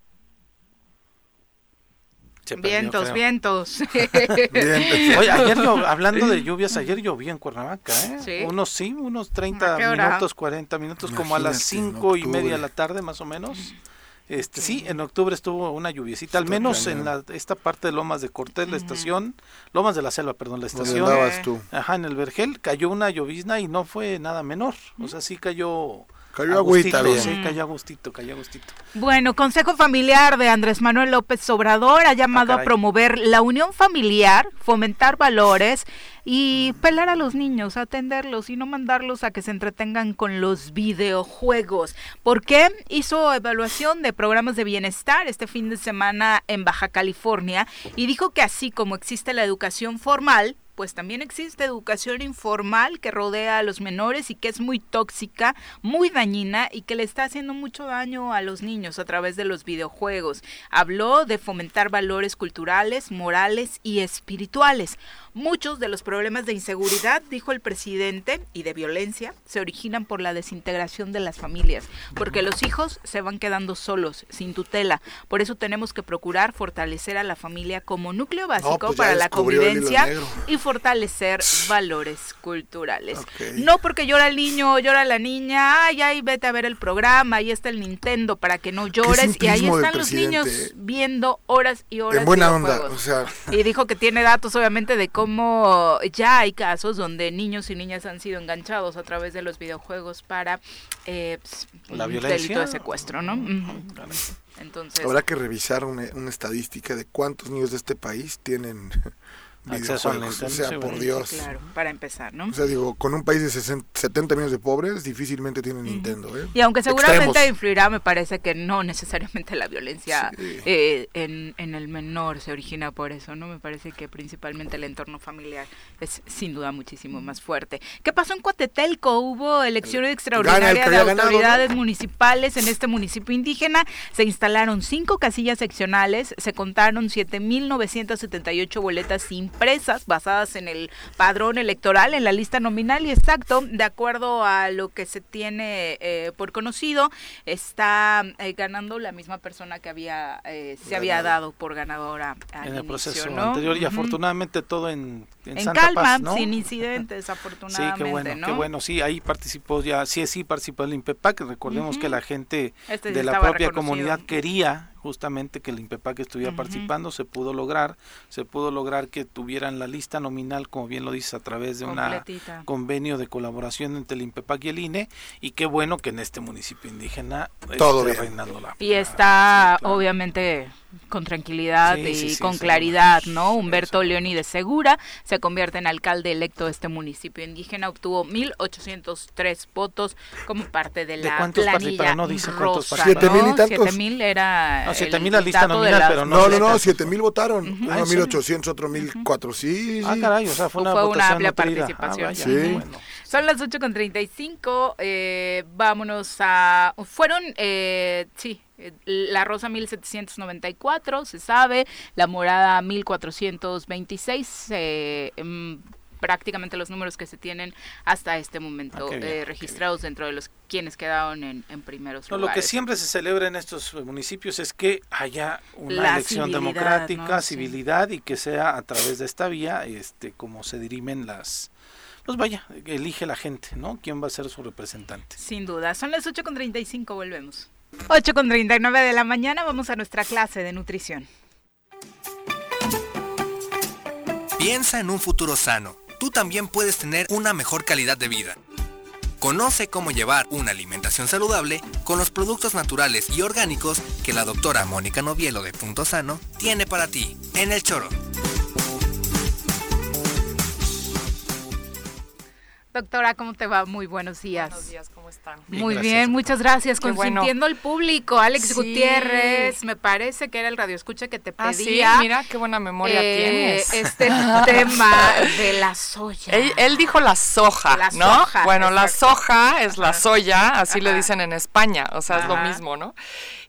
vientos, vientos. Oye, ayer hablando de lluvias, ayer llovía en Cuernavaca, ¿eh? Unos sí, unos 30 minutos, 40 minutos, como a las 5 y media de la tarde más o menos. Este, sí, en octubre estuvo una lluviecita, al menos en la, esta parte de Lomas de Cortés, la estación, Lomas de la Selva, perdón, la estación. tú? Ajá, en el Vergel cayó una llovizna y no fue nada menor, o sea, sí cayó Cayó agüita, bien. Sí, cayó agustito, cayó agustito. Bueno, Consejo Familiar de Andrés Manuel López Obrador ha llamado ah, a promover la unión familiar, fomentar valores y pelar a los niños, atenderlos y no mandarlos a que se entretengan con los videojuegos. ¿Por qué? Hizo evaluación de programas de bienestar este fin de semana en Baja California y dijo que así como existe la educación formal, pues también existe educación informal que rodea a los menores y que es muy tóxica, muy dañina y que le está haciendo mucho daño a los niños a través de los videojuegos. Habló de fomentar valores culturales, morales y espirituales. Muchos de los problemas de inseguridad, dijo el presidente, y de violencia, se originan por la desintegración de las familias, porque los hijos se van quedando solos, sin tutela. Por eso tenemos que procurar fortalecer a la familia como núcleo básico pues para la convivencia y fortalecer valores culturales. No porque llora el niño o llora la niña, ay, ay, vete a ver el programa, ahí está el Nintendo para que no llores y ahí están los niños viendo horas y horas. En buena onda, o sea. Y dijo que tiene datos obviamente de como ya hay casos donde niños y niñas han sido enganchados a través de los videojuegos para eh, pues, la violencia delito de secuestro, ¿no? Entonces habrá que revisar una, una estadística de cuántos niños de este país tienen acceso al O sea, por Dios. claro, para empezar, ¿no? O sea, digo, con un país de 70 millones de pobres, difícilmente tienen Nintendo, ¿eh? Y aunque seguramente influirá, me parece que no necesariamente la violencia eh, en, en, el menor se origina por eso, ¿no? Me parece que principalmente el entorno familiar es sin duda muchísimo más fuerte. ¿Qué pasó en Coatetelco? Hubo elecciones extraordinarias de autoridades municipales en este municipio indígena. Se instalaron cinco casillas seccionales, se contaron 7.978 boletas sin empresas basadas en el padrón electoral, en la lista nominal y exacto, de acuerdo a lo que se tiene eh, por conocido, está eh, ganando la misma persona que había eh, se había dado por ganadora en el proceso anterior y afortunadamente todo en, en, calma, sin incidentes, afortunadamente. Sí, qué bueno, qué bueno. Sí, ahí participó ya, sí, sí participó el INPEPAC. Recordemos que la gente este de la propia comunidad quería justamente que el INPEPAC estuviera participando, se pudo lograr, se pudo lograr que tuvieran la lista nominal, como bien lo dices, a través de un convenio de colaboración entre el INPEPAC y el INE, y qué bueno que en este municipio indígena Todo esté reinando la Y está obviamente con tranquilidad y con claridad, ¿no? Humberto Leoni de Segura se convierte en alcalde electo de este municipio indígena, obtuvo 1.803 votos como parte de la planilla no dice rosa, ¿Siete mil y tantos? Siete mil era no, siete mil la lista nominal, pero no. No, no, no, siete mil votaron, uh -huh. uno 1.800, otro 1.400, sí, Ah, caray, o sea, fue una, fue una amplia ah, participación. sí. Bueno. Son las 8.35, eh, vámonos a... Fueron, eh, sí, la rosa 1794, se sabe, la morada 1426, eh, prácticamente los números que se tienen hasta este momento Ah, bien, eh, registrados dentro de los quienes quedaron en, en primeros No, lo que lugares. siempre se celebra en estos municipios es que haya una La elección civilidad, democrática, ¿no? Sí. civilidad y que sea a través de esta vía, este, como se dirimen las, pues vaya, elige la gente, ¿no? ¿Quién va a ser su representante? Sin duda. Son las 8.35, volvemos. 8.39 de la mañana, vamos a nuestra clase de nutrición. Piensa en un futuro sano. tú también puedes tener una mejor calidad de vida. Conoce cómo llevar una alimentación saludable con los productos naturales y orgánicos que la doctora Mónica Novielo de Punto Sano tiene para ti en el choro. Doctora, ¿cómo te va? Muy buenos días. Buenos días, ¿cómo están? Muy bien, muchas gracias. Consintiendo al público. Alex Gutiérrez, me parece que era el radio escucha que te pedía. Ah, sí, mira qué buena memoria eh, tienes. Este tema de la soya. Él, dijo la soja, ¿no? bueno, la soja es la soya, así le dicen en España, o sea, es lo mismo, ¿no?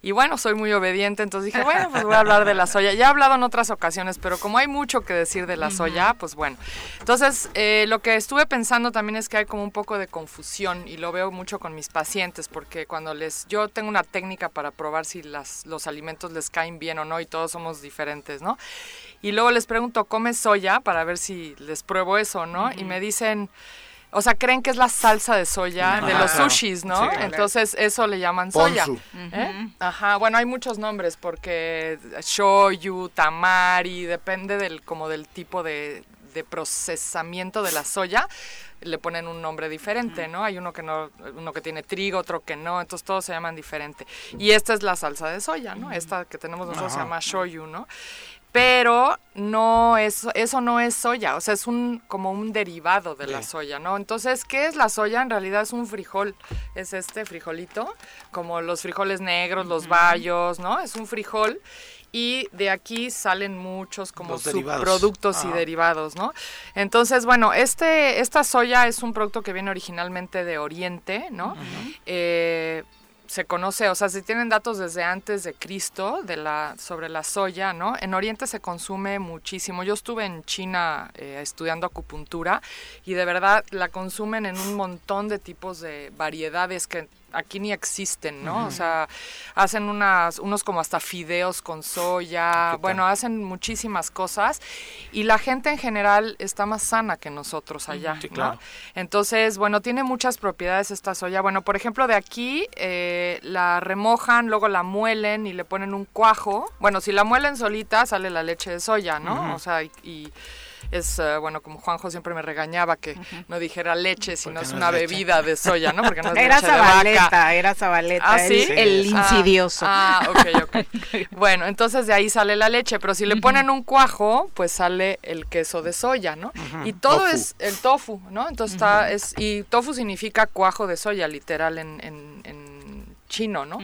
Y bueno, soy muy obediente, entonces dije, bueno, pues voy a hablar de la soya. Ya he hablado en otras ocasiones, pero como hay mucho que decir de la soya, pues bueno. Entonces, eh, lo que estuve pensando también es que hay como un poco de confusión y lo veo mucho con mis pacientes, porque cuando les, yo tengo una técnica para probar si las, los alimentos les caen bien o no y todos somos diferentes, ¿no? Y luego les pregunto, ¿comes soya? Para ver si les pruebo eso, ¿no? Y me dicen... O sea, creen que es la salsa de soya de los sushis, ¿no? Entonces eso le llaman soya. ¿Eh? Ajá, bueno, hay muchos nombres porque shoyu, tamari, depende del como del tipo de, procesamiento de la soya le ponen un nombre diferente, ¿no? Hay uno que no, uno que tiene trigo, otro que no, entonces todos se llaman diferente. Y esta es la salsa de soya, ¿no? Esta que tenemos nosotros se llama shoyu, ¿no? Pero no es eso no es soya, o sea, es un como un derivado de la soya, ¿no? Entonces, ¿qué es la soya? En realidad es un frijol, es este frijolito, como los frijoles negros, los bayos, ¿no? Es un frijol y de aquí salen muchos como subproductos y derivados, ¿no? Entonces, bueno, este esta soya es un producto que viene originalmente de Oriente, ¿no? Se conoce, o sea, si tienen datos desde antes de Cristo de la, sobre la soya, ¿no? En Oriente se consume muchísimo. Yo estuve en China eh, estudiando acupuntura y de verdad la consumen en un montón de tipos de variedades que aquí ni existen, ¿no? O sea, hacen unas, unos como hasta fideos con soya, bueno, hacen muchísimas cosas y la gente en general está más sana que nosotros allá, ¿no? Entonces, bueno, tiene muchas propiedades esta soya. Bueno, por ejemplo, de aquí eh, la remojan, luego la muelen y le ponen un cuajo. Bueno, si la muelen solita sale la leche de soya, ¿no? O sea, y es, eh, bueno, como Juanjo siempre me regañaba que no dijera leche, sino es una bebida de soya, ¿no? Porque no es era leche Zabaleta, de vaca. Era Zabaleta, ¿Ah, ¿sí? el, ah, insidioso. Ah, ok, ok. bueno, entonces de ahí sale la leche, pero si le ponen un cuajo, pues sale el queso de soya, ¿no? Y todo es el tofu, ¿no? Entonces está, es, y tofu significa cuajo de soya, literal, en, en, en chino, ¿no?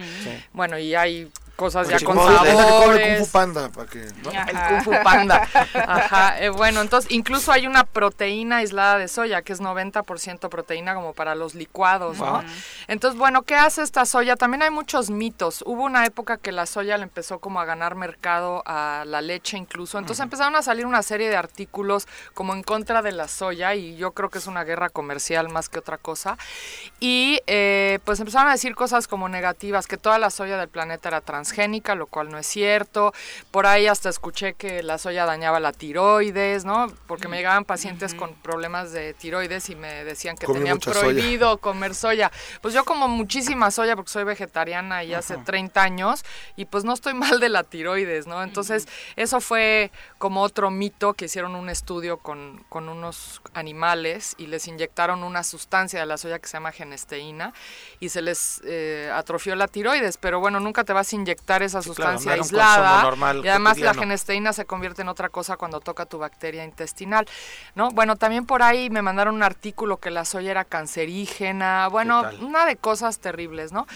Bueno, y hay cosas ya con sabores. El Kung Fu Panda, para que, ¿no? El Kung Fu Panda. Ajá. Eh, bueno, entonces incluso hay una proteína aislada de soya, que es 90% proteína como para los licuados, ¿no? Entonces, bueno, ¿qué hace esta soya? También hay muchos mitos. Hubo una época que la soya le empezó como a ganar mercado a la leche incluso. Entonces empezaron a salir una serie de artículos como en contra de la soya y yo creo que es una guerra comercial más que otra cosa. Y eh, pues empezaron a decir cosas como negativas, que toda la soya del planeta era trans transgénica, lo cual no es cierto. Por ahí hasta escuché que la soya dañaba la tiroides, ¿no? Porque me llegaban pacientes con problemas de tiroides y me decían que tenían prohibido comer soya. Pues yo como muchísima soya porque soy vegetariana y hace 30 años y pues no estoy mal de la tiroides, ¿no? Entonces eso fue como otro mito que hicieron un estudio con, con unos animales y les inyectaron una sustancia de la soya que se llama genesteína y se les eh, atrofió la tiroides, pero bueno, nunca te vas a inyectar esa sustancia aislada y además la genesteína se convierte en otra cosa cuando toca tu bacteria intestinal, ¿no? Bueno, también por ahí me mandaron un artículo que la soya era cancerígena, bueno, una de cosas terribles, ¿no?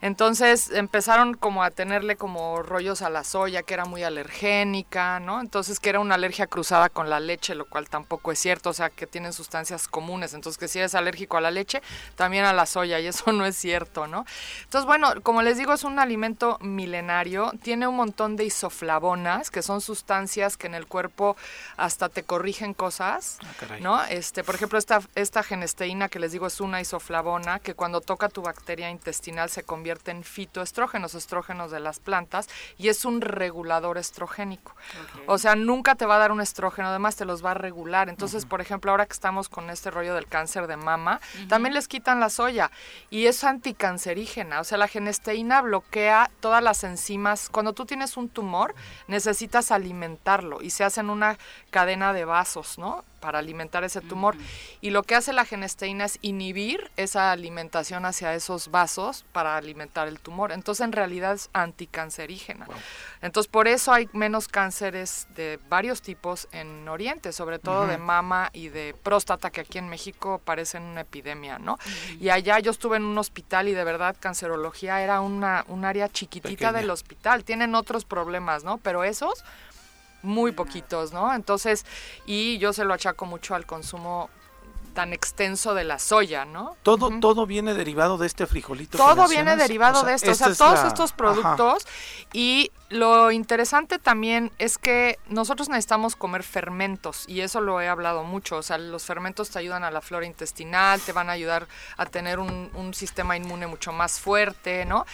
Entonces empezaron como a tenerle como rollos a la soya, que era muy alergénica, ¿no? Entonces que era una alergia cruzada con la leche, lo cual tampoco es cierto, o sea, que tienen sustancias comunes, entonces que si eres alérgico a la leche, también a la soya, y eso no es cierto, ¿no? Entonces, bueno, como les digo, es un alimento milenario, tiene un montón de isoflavonas, que son sustancias que en el cuerpo hasta te corrigen cosas, ah, ¿no? Este, por ejemplo, esta, esta genesteína que les digo es una isoflavona que cuando toca tu bacteria intestinal se convierte en fitoestrógenos, estrógenos de las plantas, y es un regulador estrogénico. O sea, nunca te va a dar un estrógeno, además te los va a regular. Entonces, por ejemplo, ahora que estamos con este rollo del cáncer de mama, también les quitan la soya y es anticancerígena. O sea, la genesteína bloquea todas las las enzimas, cuando tú tienes un tumor, necesitas alimentarlo y se hacen una cadena de vasos, ¿no? para alimentar ese tumor. Y lo que hace la genesteína es inhibir esa alimentación hacia esos vasos para alimentar el tumor. Entonces, en realidad es anticancerígena. Entonces, por eso hay menos cánceres de varios tipos en Oriente, sobre todo de mama y de próstata, que aquí en México parecen una epidemia, ¿no? Y allá yo estuve en un hospital y de verdad cancerología era una, un área chiquitita del hospital. Tienen otros problemas, ¿no? Pero esos muy poquitos, ¿no? Entonces, y yo se lo achaco mucho al consumo tan extenso de la soya, ¿no? Todo, todo viene derivado de este frijolito. Todo viene derivado de esto, o sea, todos estos productos. Y lo interesante también es que nosotros necesitamos comer fermentos, y eso lo he hablado mucho. O sea, los fermentos te ayudan a la flora intestinal, te van a ayudar a tener un, un sistema inmune mucho más fuerte, ¿no?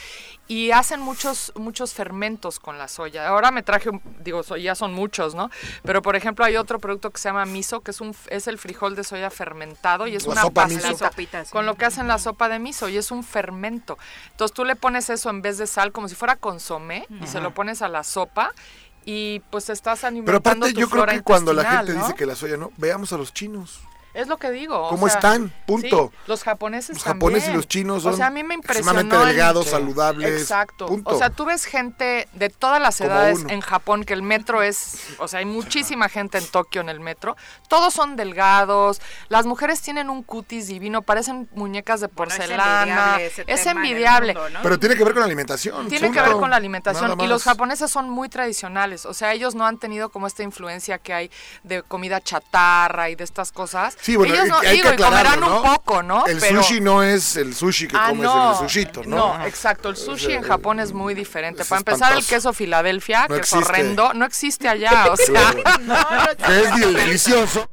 Y hacen muchos muchos fermentos con la soya. Ahora me traje, digo, ya son muchos, ¿no? Pero por ejemplo hay otro producto que se llama miso, que es un es el frijol de soya fermentado y es una pasta con lo que hacen la sopa de miso y es un fermento. Entonces tú le pones eso en vez de sal como si fuera consomé y se lo pones a la sopa y pues estás alimentando Pero aparte yo creo que cuando la gente dice que la soya no, veamos a los chinos. Es lo que digo. ¿Cómo están? Punto. los japoneses Los japoneses y los chinos son o sea, a mí me impresionó delgados, saludables. Exacto. O sea, tú ves gente de todas las edades en Japón, que el metro es, o sea, hay muchísima gente en Tokio en el metro. Todos son delgados. Las mujeres tienen un cutis divino, parecen muñecas de porcelana. es envidiable. Pero tiene que ver con la alimentación. Tiene que ver con la alimentación. Y los japoneses son muy tradicionales. O sea, ellos no han tenido como esta influencia que hay de comida chatarra y de estas cosas. Sí, bueno, Ellos no, hay digo, que aclararlo, comerán ¿no? un poco, ¿no? El Pero- sushi no es el sushi que Ah, comes no, en el sushito, ¿no? No, exacto. El sushi en Eh, Japón es muy diferente. es Para empezar, el queso Filadelfia, No que existe. es horrendo, no existe allá. O sea, que es del- delicioso.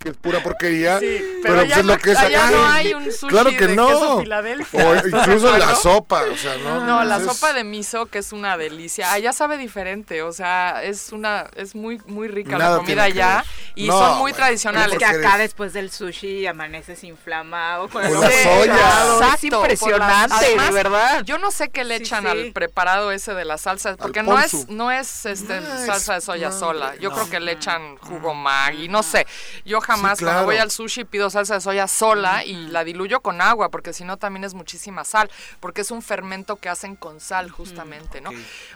Que es pura porquería. pero pero pues allá lo que es allá no hay un sushi claro que de no. queso Filadelfia. O ¿Estás de incluso la sopa, o sea, ¿no? No, la sopa de miso, que es una delicia. Allá sabe diferente, o sea, es una, es muy, muy rica Nada la comida allá y No, son muy bueno, tradicionales. Es que Porque acá después del sushi amaneces inflamado con, la soya. Es Exacto, impresionante, además, de verdad. Yo no sé qué le Sí, echan sí. al preparado ese de la salsa, porque no es, no es este No es- salsa de soya no, sola. Yo no. creo que le echan jugo Maggi, no sé. Yo jamás Sí, cuando voy al sushi pido salsa de soya sola y la diluyo con agua, porque si no también es muchísima sal, porque es un fermento que hacen con sal justamente, ¿no?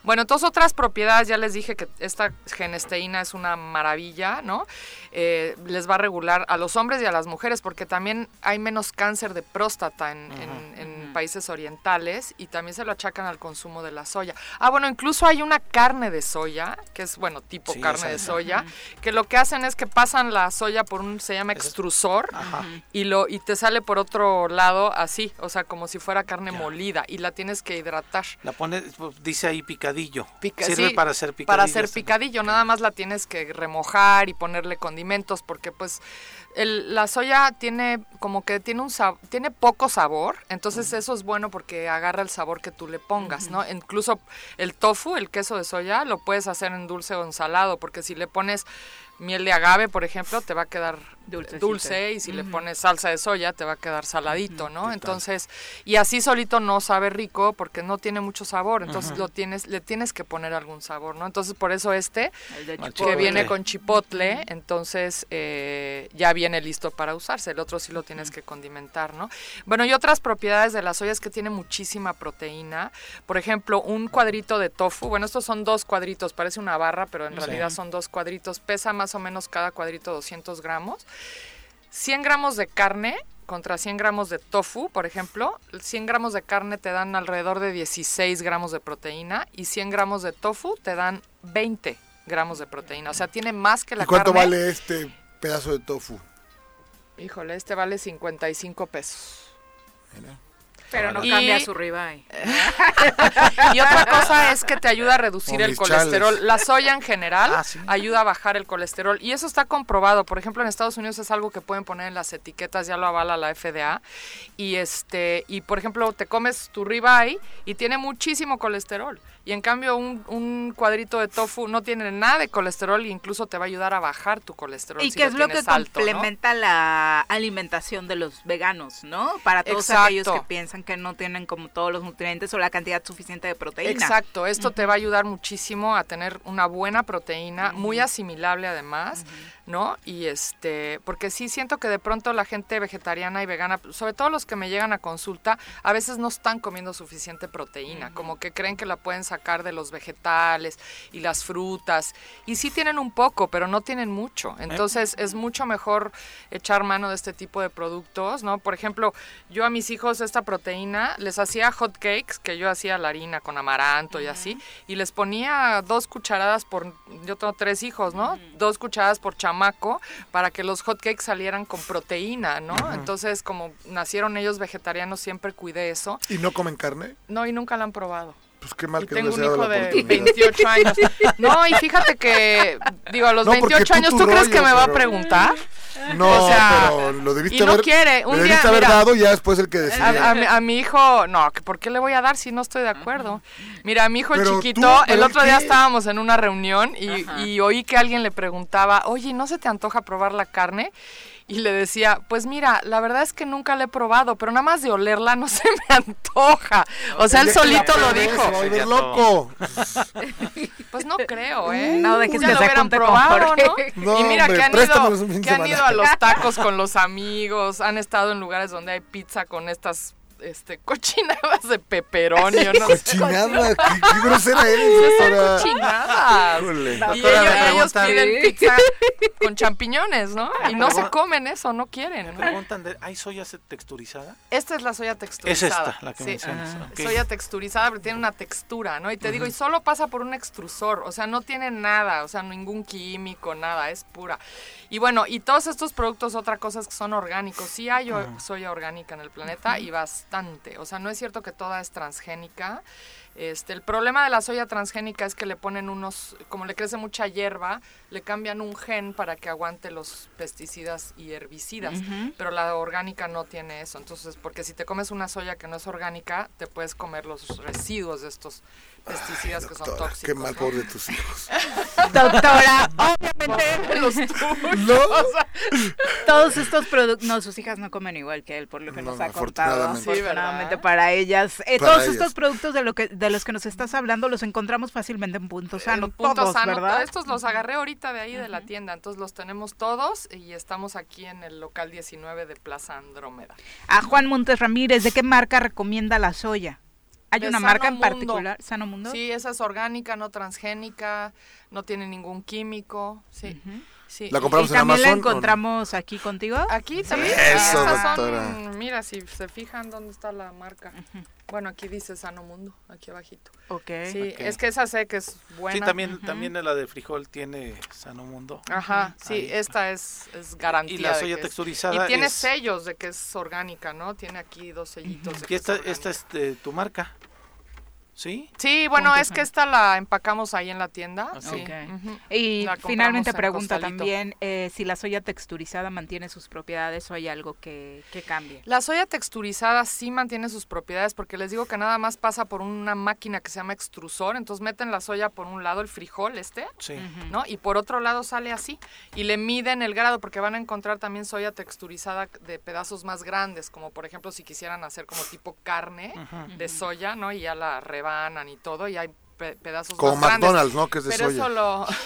Bueno, entonces otras propiedades, ya les dije que esta genesteína es una maravilla, ¿no? Eh, les va a regular a los hombres y a las mujeres, porque también hay menos cáncer de próstata en, en- en países orientales y también se lo achacan al consumo de la soya. Ah, bueno, incluso hay una carne de soya, que es, bueno, tipo Sí, carne de soya, que lo que hacen es que pasan la soya por un, se llama extrusor, y lo y te sale por otro lado así, o sea, como si fuera carne molida y la tienes que hidratar. La pone, dice ahí picadillo. Pica- Sirve sí, para hacer picadillo. Para hacer picadillo, nada más la tienes que remojar y ponerle condimentos porque pues el- la soya tiene como que tiene un sab- tiene poco sabor, entonces eso es bueno porque agarra el sabor que tú le pongas, ¿no? Incluso el tofu, el queso de soya, lo puedes hacer en dulce o en salado, porque si le pones miel de agave, por ejemplo, te va a quedar Dulcecito. dulce y si le pones salsa de soya te va a quedar saladito, ¿no? Entonces, y así solito no sabe rico porque no tiene mucho sabor, entonces lo tienes le tienes que poner algún sabor, ¿no? Entonces, por eso este Que viene con chipotle, entonces eh, ya viene listo para usarse. El otro sí lo tienes que condimentar, ¿no? Bueno, y otras propiedades de la soya es que tiene muchísima proteína. Por ejemplo, un cuadrito de tofu, bueno, estos son dos cuadritos, parece una barra, pero en realidad son dos cuadritos. Pesa más o menos cada cuadrito 200 gramos. 100 gramos de carne contra 100 gramos de tofu, por ejemplo, 100 gramos de carne te dan alrededor de 16 gramos de proteína y 100 gramos de tofu te dan 20 gramos de proteína. O sea, tiene más que la ¿Y cuánto carne. vale este pedazo de tofu? Híjole, este vale 55 pesos. Pero no Y- cambia su ribeye. Y otra cosa es que te ayuda a reducir Con el colesterol. chales. La soya en general Ah, sí. ayuda a bajar el colesterol y eso está comprobado. Por ejemplo, en Estados Unidos es algo que pueden poner en las etiquetas, ya lo avala la FDA. Y este y por ejemplo, te comes tu ribeye y tiene muchísimo colesterol. Y en cambio un, un cuadrito de tofu no tiene nada de colesterol e incluso te va a ayudar a bajar tu colesterol. Y si que es lo que alto, ¿no? complementa la alimentación de los veganos, ¿no? Para todos Exacto. aquellos que piensan que no tienen como todos los nutrientes o la cantidad suficiente de proteína. Exacto, esto te va a ayudar muchísimo a tener una buena proteína, muy asimilable además. ¿no? Y este, porque sí siento que de pronto la gente vegetariana y vegana, sobre todo los que me llegan a consulta, a veces no están comiendo suficiente proteína, como que creen que la pueden sacar de los vegetales y las frutas, y sí tienen un poco, pero no tienen mucho. Entonces es mucho mejor echar mano de este tipo de productos, ¿no? Por ejemplo, yo a mis hijos esta proteína les hacía hot cakes, que yo hacía la harina con amaranto y así, y les ponía dos cucharadas por, yo tengo tres hijos, ¿no? Dos cucharadas por chamaco para que los hotcakes salieran con proteína, ¿no? Entonces, como nacieron ellos vegetarianos, siempre cuidé eso. ¿Y no comen carne? No, y nunca la han probado. Pues qué mal que tengo no un hijo de 28 años. No, y fíjate que, digo, a los 28 años, ¿tú crees que me va a preguntar? No, pero lo debiste y no haber, quiere. Un debiste día, haber mira, dado ya después el que decide. A, a, a, mi hijo, no, ¿por qué le voy a dar si no estoy de acuerdo? Mira, a mi hijo Pero chiquito, tú, el ¿pero otro día qué? estábamos en una reunión y, y oí que alguien le preguntaba, oye, ¿no se te antoja probar la carne? Y le decía, pues mira, la verdad es que nunca la he probado, pero nada más de olerla no se me antoja. O sea, él solito lo dijo. Se volver loco. Pues no creo, ¿eh? No dejes Ya que lo se hubieran junte con probado, Jorge. ¿no? No, y mira hombre, que han, de que ido a los tacos con los amigos, han estado en lugares donde hay pizza con estas este, cochinadas de pepperoni. o no sé. Cochinada, qué, qué grosera eres, doctora. cochinadas. Y Doctora, ellos, me ellos preguntan- piden pizza con champiñones, ¿no? Y no se comen eso, no quieren. Me ¿no? preguntan, de, ¿hay soya texturizada? Esta es la soya Es texturizada. esta la que sí. mencionas. ok. Soya texturizada, pero tiene una textura, ¿no? Y te digo, y solo pasa por un extrusor, o sea, no tiene nada, o sea, ningún químico, nada, es pura. Y bueno, y todos estos productos, otra cosa es que son orgánicos. Sí hay o- soya orgánica en el planeta y bastante. O sea, no es cierto que toda es transgénica. Este, el problema de la soya transgénica es que le ponen unos, como le crece mucha hierba, le cambian un gen para que aguante los pesticidas y herbicidas, pero la orgánica no tiene eso. Entonces, porque si te comes una soya que no es orgánica, te puedes comer los residuos de estos pesticidas que son tóxicos. qué mal por de tus hijos. Doctora, obviamente Los tuyos. ¿No? todos estos productos, no, sus hijas no comen igual que él, por lo que No, nos no, ha contado. Sí, Afortunadamente ¿verdad? para ellas. Eh, Para todos ellas. estos productos de lo que de los que nos estás hablando los encontramos fácilmente en Punto Sano. En punto todos, sano. ¿verdad? Estos los agarré ahorita de ahí de la tienda, entonces los tenemos todos y estamos aquí en el local 19 de Plaza Andrómeda. A Juan Montes Ramírez, ¿de qué marca recomienda la soya? ¿Hay una marca en Mundo. particular? ¿Sano Mundo? Sí, esa es orgánica, no transgénica, no tiene ningún químico, sí. sí. La Y- compramos ¿Y en también la Amazon, ¿o no? encontramos aquí contigo? Aquí también. Eso, doctora. son, mira, si se fijan dónde está la marca. Bueno, aquí dice Sano Mundo, aquí abajito. Ok. Sí, Ok. es que esa sé que es buena. Sí, también, también la de frijol tiene Sano Mundo. Ajá, sí, Ahí. esta es, es garantía. Y la soya que es- texturizada Y tiene es- sellos de que es orgánica, ¿no? Tiene aquí dos sellitos. de Y que esta, es esta es de tu marca. ¿Sí? Sí, bueno, es que esta la empacamos ahí en la tienda. Sí. Y finalmente en pregunta costalito. también eh, si la soya texturizada mantiene sus propiedades o hay algo que, que cambie. La soya texturizada sí mantiene sus propiedades porque les digo que nada más pasa por una máquina que se llama extrusor, entonces meten la soya por un lado, el frijol este, Sí. ¿no? Y por otro lado sale así. Y le miden el grado porque van a encontrar también soya texturizada de pedazos más grandes, como por ejemplo si quisieran hacer como tipo carne de soya, ¿no? Y ya la rebanan y todo, y hay pe- pedazos Como más grandes. McDonald's, ¿no? Que es de Pero soya. eso lo...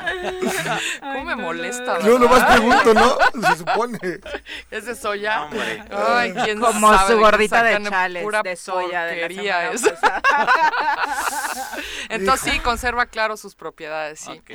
¿Cómo me molesta? Yo nomás ¿verdad? pregunto, ¿no? Se supone. ¿Es de soya? Hombre. Ay, quién Como sabe su gordita de chales pura de soya de la porquería es. Entonces sí, conserva claro sus propiedades, sí. Ok.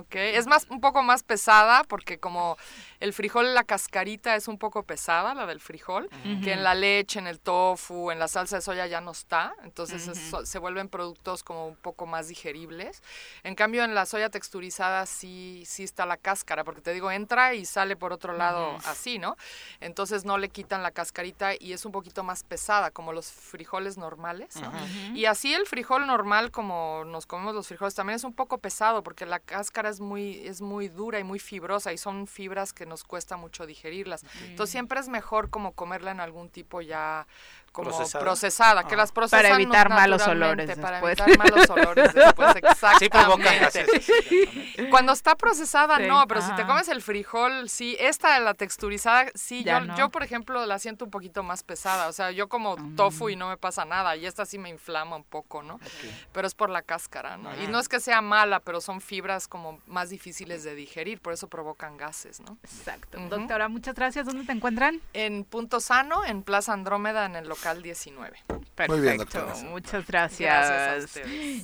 Ok, Es más, un poco más pesada porque como el frijol, la cascarita es un poco pesada, la del frijol, que en la leche, en el tofu, en la salsa de soya ya no está, entonces es- se vuelven productos como un poco más digeribles. En cambio, en la soya texturizada sí, sí está la cáscara, porque te digo, entra y sale por otro lado así, ¿no? Entonces no le quitan la cascarita y es un poquito más pesada, como los frijoles normales, ¿no? Y así el frijol normal, como nos comemos los frijoles, también es un poco pesado, porque la cáscara es muy, es muy dura y muy fibrosa y son fibras que nos cuesta mucho digerirlas. Entonces siempre es mejor como comerla en algún tipo ya como procesada, que las procesan para evitar malos olores para evitar malos olores después exactamente. sí cuando está procesada no pero si te comes el frijol sí esta la texturizada sí yo, yo por ejemplo la siento un poquito más pesada o sea yo como mm. tofu y no me pasa nada y esta sí me inflama un poco no pero es por la cáscara no y no es que sea mala pero son fibras como más difíciles de digerir por eso provocan gases no exacto. Doctora muchas gracias. Dónde te encuentran en Punto Sano en Plaza Andrómeda en el local 19. Perfecto, muchas gracias.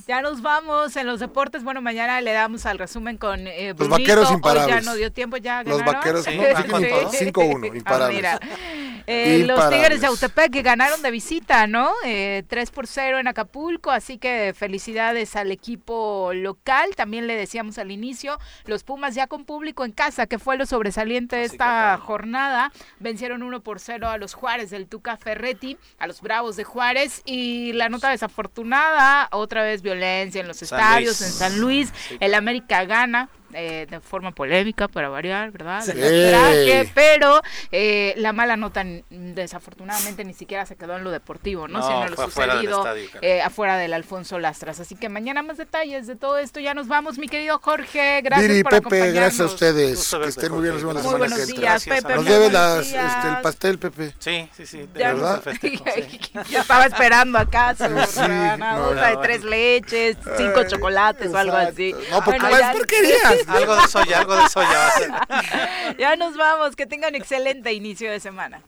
ya nos vamos en los deportes. Bueno, mañana le damos al resumen con eh, Los vaqueros imparables. ya no dio tiempo, ya Los vaqueros, 5-1, imparables. Ah, eh, los Tigres de Autepec que ganaron de visita, ¿no? Eh, 3 por 0 en Acapulco, así que felicidades al equipo local. También le decíamos al inicio, los Pumas ya con público en casa, que fue lo sobresaliente de esta jornada. Vencieron 1 por 0 a los Juárez del Tuca Ferretti, a los Bravos de Juárez. Y la nota desafortunada, otra vez violencia en los estadios, en San Luis. El América gana eh, de forma polémica para variar, ¿verdad? pero eh, la mala nota desafortunadamente ni siquiera se quedó en lo deportivo, ¿no? Sino lo sucedido eh, afuera del Alfonso Lastras. Así que mañana más detalles de todo esto. Ya nos vamos, mi querido Jorge. Gracias Viri, por Pepe, gracias a ustedes. Que estén muy bien. Nos vemos la semana buenos días, Pepe. Nos debe este, el pastel, Pepe. Sí, sí, sí. De verdad. Yo estaba esperando acá su sí, de tres leches, cinco chocolates o algo así. No, porque bueno, es porquería algo de soya, algo de soya ya nos vamos, que tengan excelente inicio de semana.